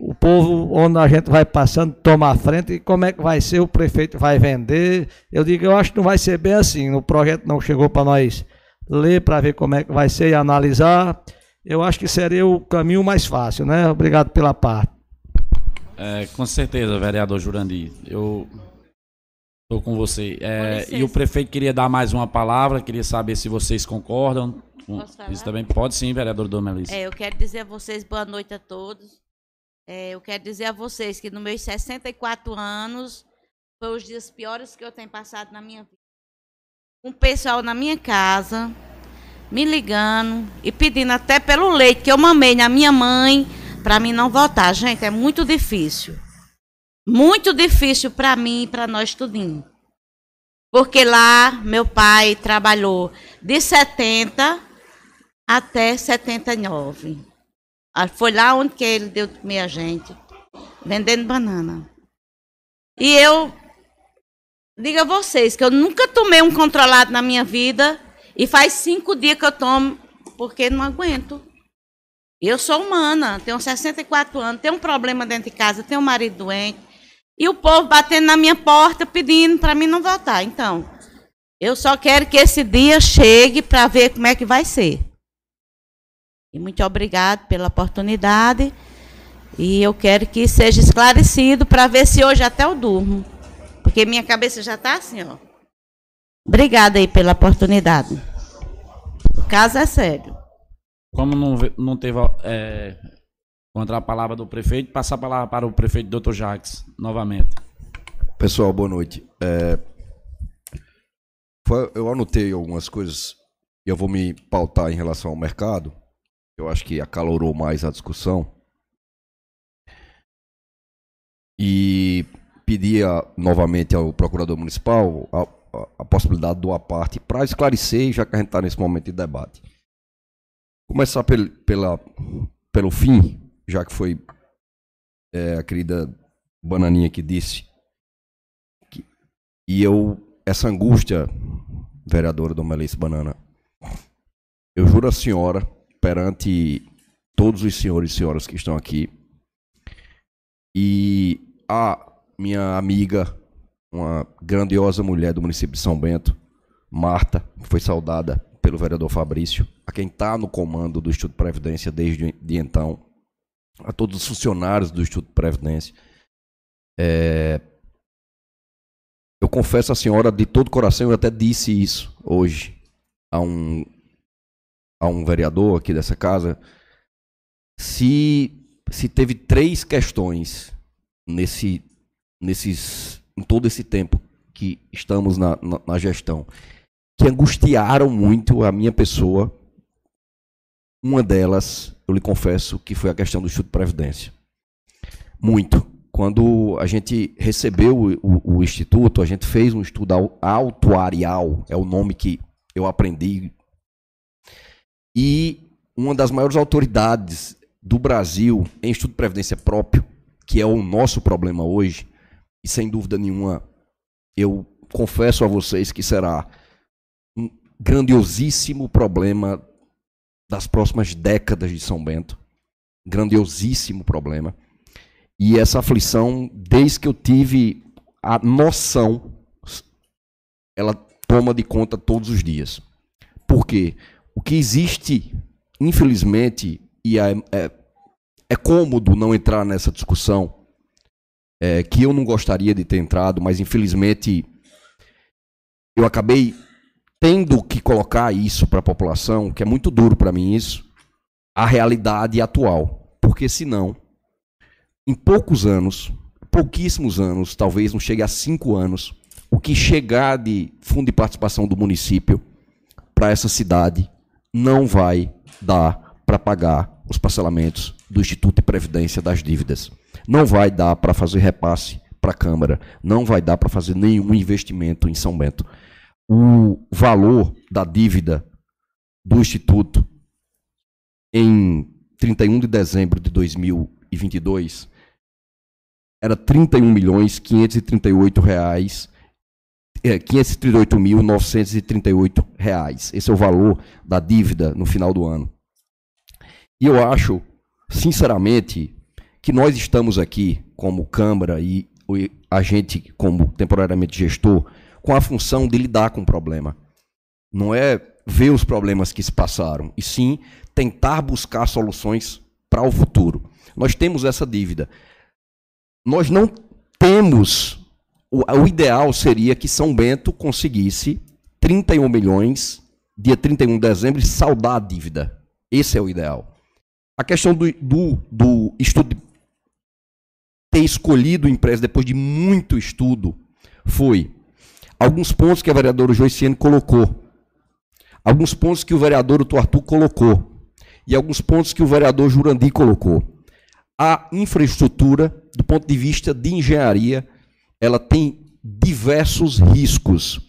o povo, onde a gente vai passando, toma a frente, e como é que vai ser, o prefeito vai vender. Eu digo, eu acho que não vai ser bem assim. O projeto não chegou para nós ler para ver como é que vai ser e analisar. Eu acho que seria o caminho mais fácil, né? Obrigado pela parte. É, com certeza, vereador Jurandir. Eu estou com você. É, e o prefeito queria dar mais uma palavra, queria saber se vocês concordam. Isso também pode sim, vereador Domelis. É, eu quero dizer a vocês boa noite a todos. É, eu quero dizer a vocês que nos meus 64 anos foi os dias piores que eu tenho passado na minha vida. Um pessoal na minha casa me ligando e pedindo até pelo leite que eu mamei na minha mãe para mim não votar. Gente, é muito difícil. Muito difícil para mim e para nós tudinho. Porque lá meu pai trabalhou de 70 até 79. Ah, foi lá onde que ele deu de comer a gente, vendendo banana. E eu digo a vocês que eu nunca tomei um controlado na minha vida e faz cinco dias que eu tomo porque não aguento. Eu sou humana, tenho 64 anos, tenho um problema dentro de casa, tenho um marido doente. E o povo batendo na minha porta pedindo para mim não votar. Então, eu só quero que esse dia chegue para ver como é que vai ser. E muito obrigado pela oportunidade. E eu quero que seja esclarecido para ver se hoje até eu durmo. Porque minha cabeça já está assim, ó. Obrigada aí pela oportunidade. O caso é sério. Como não, não teve é, contra a palavra do prefeito, passar a palavra para o prefeito Dr. Jacques, novamente. Pessoal, boa noite. É, foi, eu anotei algumas coisas e eu vou me pautar em relação ao mercado. Eu acho que acalorou mais a discussão. E pedia novamente ao procurador municipal a, a, a possibilidade do aparte para esclarecer, já que a gente está nesse momento de debate. Começar pel, pela, pelo fim, já que foi é, a querida Bananinha que disse. Que, e eu, essa angústia, vereadora Dona Melissa Banana, eu juro à senhora, perante todos os senhores e senhoras que estão aqui, e a minha amiga, uma grandiosa mulher do município de São Bento, Marta, foi saudada pelo vereador Fabrício, a quem está no comando do Instituto de Previdência desde de então, a todos os funcionários do Instituto de Previdência. É... Eu confesso à senhora de todo coração, eu até disse isso hoje a um, a um vereador aqui dessa casa, se, se teve três questões nesse, nesses, em todo esse tempo que estamos na, na, na gestão que angustiaram muito a minha pessoa. Uma delas, eu lhe confesso, que foi a questão do Instituto de Previdência. Muito. Quando a gente recebeu o, o, o Instituto, a gente fez um estudo autuarial, é o nome que eu aprendi. E uma das maiores autoridades do Brasil em estudo de previdência próprio, que é o nosso problema hoje, e sem dúvida nenhuma, eu confesso a vocês que será grandiosíssimo problema das próximas décadas de São Bento. Grandiosíssimo problema. E essa aflição, desde que eu tive a noção, ela toma de conta todos os dias. Por quê? O que existe, infelizmente, e é, é, é cômodo não entrar nessa discussão, é, que eu não gostaria de ter entrado, mas infelizmente eu acabei tendo que colocar isso para a população, que é muito duro para mim isso, a realidade atual. Porque senão, em poucos anos, pouquíssimos anos, talvez não chegue a cinco anos, o que chegar de fundo de participação do município para essa cidade não vai dar para pagar os parcelamentos do Instituto de Previdência das dívidas. Não vai dar para fazer repasse para a Câmara. Não vai dar para fazer nenhum investimento em São Bento. O valor da dívida do Instituto em 31 de dezembro de 2022 era 31 milhões 538 reais é, 538.938 reais. Esse é o valor da dívida no final do ano. E eu acho, sinceramente, que nós estamos aqui como Câmara e a gente como temporariamente gestor com a função de lidar com o problema. Não é ver os problemas que se passaram, e sim tentar buscar soluções para o futuro. Nós temos essa dívida. Nós não temos. O, o ideal seria que São Bento conseguisse 31 milhões, dia 31 de dezembro, e saldar a dívida. Esse é o ideal. A questão do, do, do estudo, ter escolhido empréstimo depois de muito estudo, foi alguns pontos que a vereadora Joiciane colocou, alguns pontos que o vereador Arthur colocou, e alguns pontos que o vereador Jurandi colocou. A infraestrutura, do ponto de vista de engenharia, ela tem diversos riscos,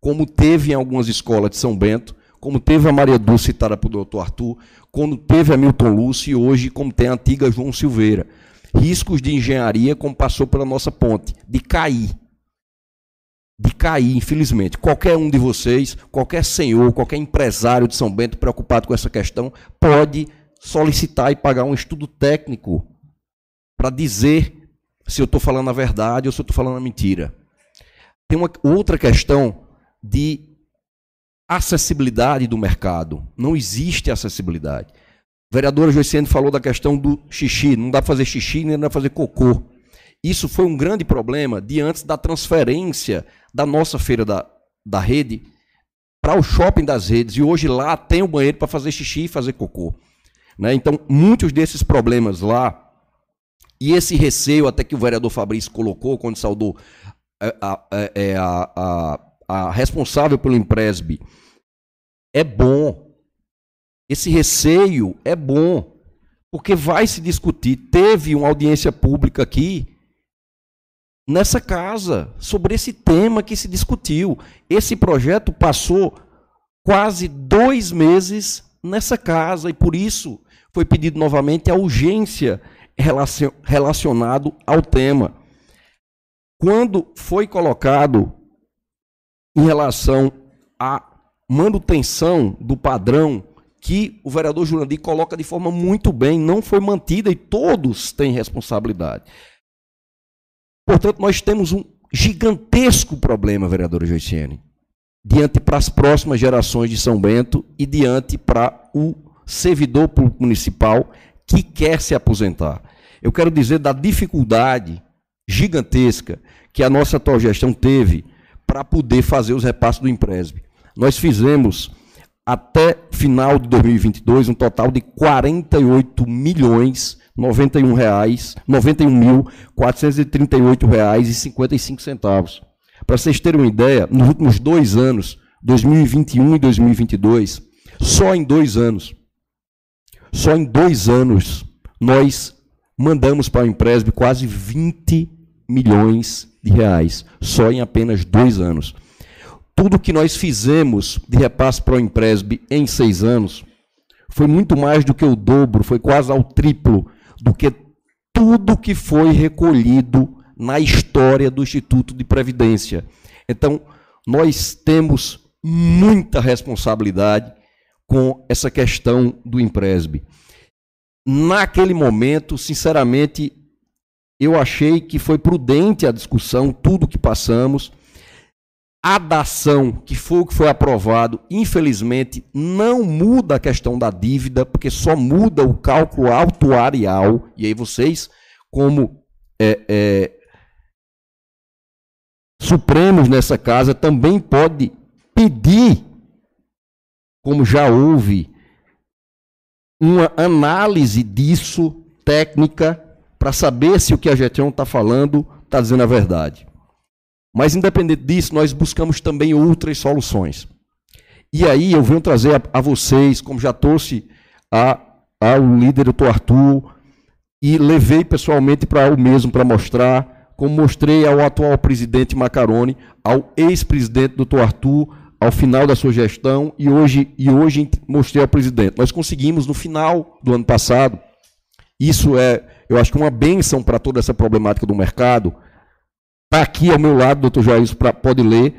como teve em algumas escolas de São Bento, como teve a Maria Dulce citada por doutor Arthur, como teve a Milton Lúcio e hoje como tem a antiga João Silveira. Riscos de engenharia, como passou pela nossa ponte, de cair. De cair, infelizmente. Qualquer um de vocês, qualquer senhor, qualquer empresário de São Bento preocupado com essa questão, pode solicitar e pagar um estudo técnico para dizer se eu estou falando a verdade ou se eu estou falando a mentira. Tem uma outra questão de acessibilidade do mercado. Não existe acessibilidade. A vereadora Joiciane falou da questão do xixi. Não dá para fazer xixi nem dá para fazer cocô. Isso foi um grande problema diante da transferência da nossa feira da, da rede para o shopping das redes. E hoje lá tem o banheiro para fazer xixi e fazer cocô. Né? Então, muitos desses problemas lá, e esse receio até que o vereador Fabrício colocou quando saudou é, a, a, é, a, a a responsável pelo Empresb é bom. Esse receio é bom, porque vai se discutir. Teve uma audiência pública aqui, nessa casa, sobre esse tema que se discutiu. Esse projeto passou quase dois meses nessa casa, e por isso foi pedido novamente a urgência relacionado ao tema. Quando foi colocado em relação à manutenção do padrão que o vereador Jurandir coloca de forma muito bem, não foi mantida e todos têm responsabilidade. Portanto, nós temos um gigantesco problema, vereadora Joiciene, diante para as próximas gerações de São Bento e diante para o servidor público municipal que quer se aposentar. Eu quero dizer da dificuldade gigantesca que a nossa atual gestão teve para poder fazer os repasses do Empresb. Nós fizemos até final de 2022 um total de 48 milhões 91 reais 91 mil 438 reais e 55 centavos. Para vocês terem uma ideia, nos últimos dois anos, 2021 e 2022, só em dois anos, só em dois anos, nós mandamos para o Empresb quase 20 milhões de reais, só em apenas dois anos. Tudo que nós fizemos de repasse para o Empresb em seis anos foi muito mais do que o dobro, foi quase ao triplo do que tudo que foi recolhido na história do Instituto de Previdência. Então, nós temos muita responsabilidade com essa questão do Empresb. Naquele momento, sinceramente, eu achei que foi prudente a discussão, tudo que passamos. A dação, que foi o que foi aprovado, infelizmente, não muda a questão da dívida, porque só muda o cálculo autuarial. E aí vocês, como é, é, supremos nessa casa, também pode pedir, como já houve, uma análise disso técnica para saber se o que a Getron está falando está dizendo a verdade. Mas, independente disso, nós buscamos também outras soluções. E aí eu venho trazer a, a vocês, como já trouxe a, ao líder doutor Arthur, e levei pessoalmente para o mesmo para mostrar, como mostrei ao atual presidente Macaroni, ao ex-presidente doutor Arthur, ao final da sua gestão, e hoje, e hoje mostrei ao presidente. Nós conseguimos, no final do ano passado, isso é, eu acho que uma benção para toda essa problemática do mercado. Está aqui ao meu lado, doutor Jair, pode ler,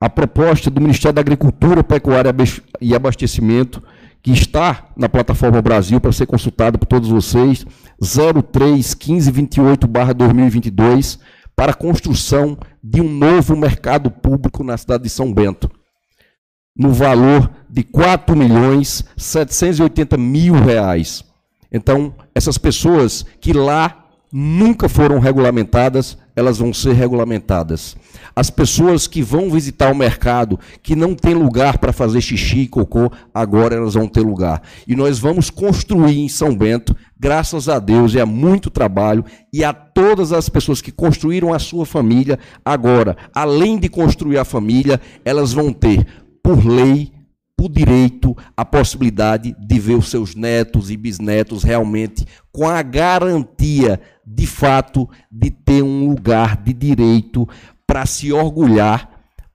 a proposta do Ministério da Agricultura, Pecuária e Abastecimento, que está na plataforma Brasil para ser consultada por todos vocês, 031528/2022, para a construção de um novo mercado público na cidade de São Bento, no valor de 4 milhões 780 mil reais. Então, essas pessoas que lá nunca foram regulamentadas, elas vão ser regulamentadas. As pessoas que vão visitar o mercado, que não tem lugar para fazer xixi e cocô, agora elas vão ter lugar. E nós vamos construir em São Bento, graças a Deus e a muito trabalho, e a todas as pessoas que construíram a sua família, agora, além de construir a família, elas vão ter, por lei, por direito, a possibilidade de ver os seus netos e bisnetos realmente com a garantia, de fato, de ter um lugar de direito para se orgulhar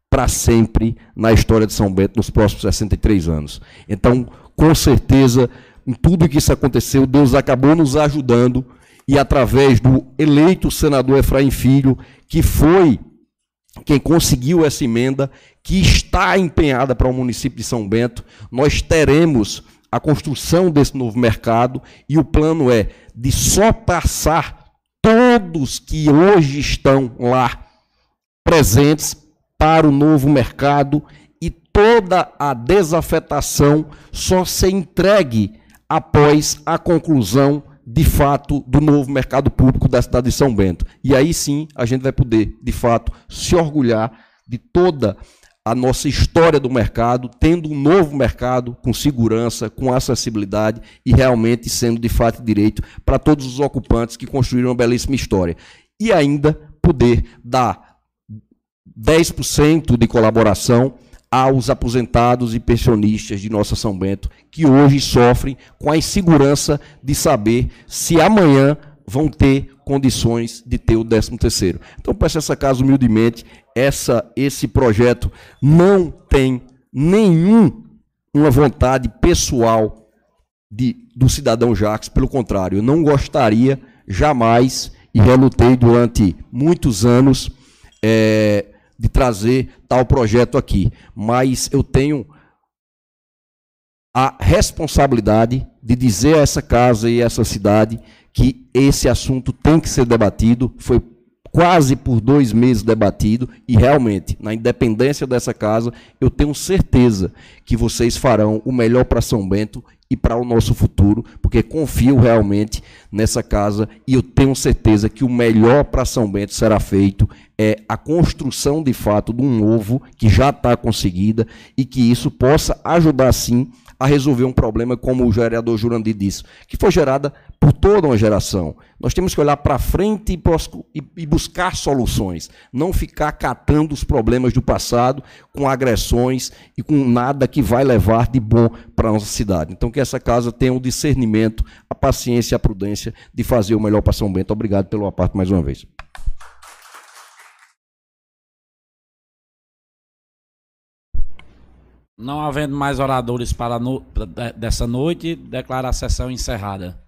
para sempre na história de São Bento nos próximos 63 anos. Então, com certeza, em tudo que isso aconteceu, Deus acabou nos ajudando e através do eleito senador Efraim Filho, que foi quem conseguiu essa emenda, que está empenhada para o município de São Bento, nós teremos a construção desse novo mercado e o plano é de só passar todos que hoje estão lá presentes para o novo mercado e toda a desafetação só ser entregue após a conclusão de fato do novo mercado público da cidade de São Bento. E aí sim a gente vai poder, de fato, se orgulhar de toda a nossa história do mercado, tendo um novo mercado com segurança, com acessibilidade e realmente sendo de fato direito para todos os ocupantes que construíram uma belíssima história. E ainda poder dar 10% de colaboração aos aposentados e pensionistas de nossa São Bento, que hoje sofrem com a insegurança de saber se amanhã vão ter condições de ter o 13 terceiro. Então, peço essa casa humildemente, essa, esse projeto não tem nenhum uma vontade pessoal de, do cidadão Jacques, pelo contrário, eu não gostaria jamais, e relutei durante muitos anos, é, de trazer tal projeto aqui, mas eu tenho a responsabilidade de dizer a essa casa e a essa cidade que esse assunto tem que ser debatido. Foi quase por dois meses debatido e realmente, na independência dessa casa, eu tenho certeza que vocês farão o melhor para São Bento e para o nosso futuro, porque confio realmente nessa casa e eu tenho certeza que o melhor para São Bento será feito é a construção de fato de um novo que já está conseguida e que isso possa ajudar sim a resolver um problema como o vereador Jurandir disse, que foi gerada por toda uma geração. Nós temos que olhar para frente e buscar soluções, não ficar catando os problemas do passado com agressões e com nada que vai levar de bom para a nossa cidade. Então, que essa casa tenha o discernimento, a paciência e a prudência de fazer o melhor para São Bento. Obrigado pelo parte mais uma vez. Não havendo mais oradores para no, dessa noite, declaro a sessão encerrada.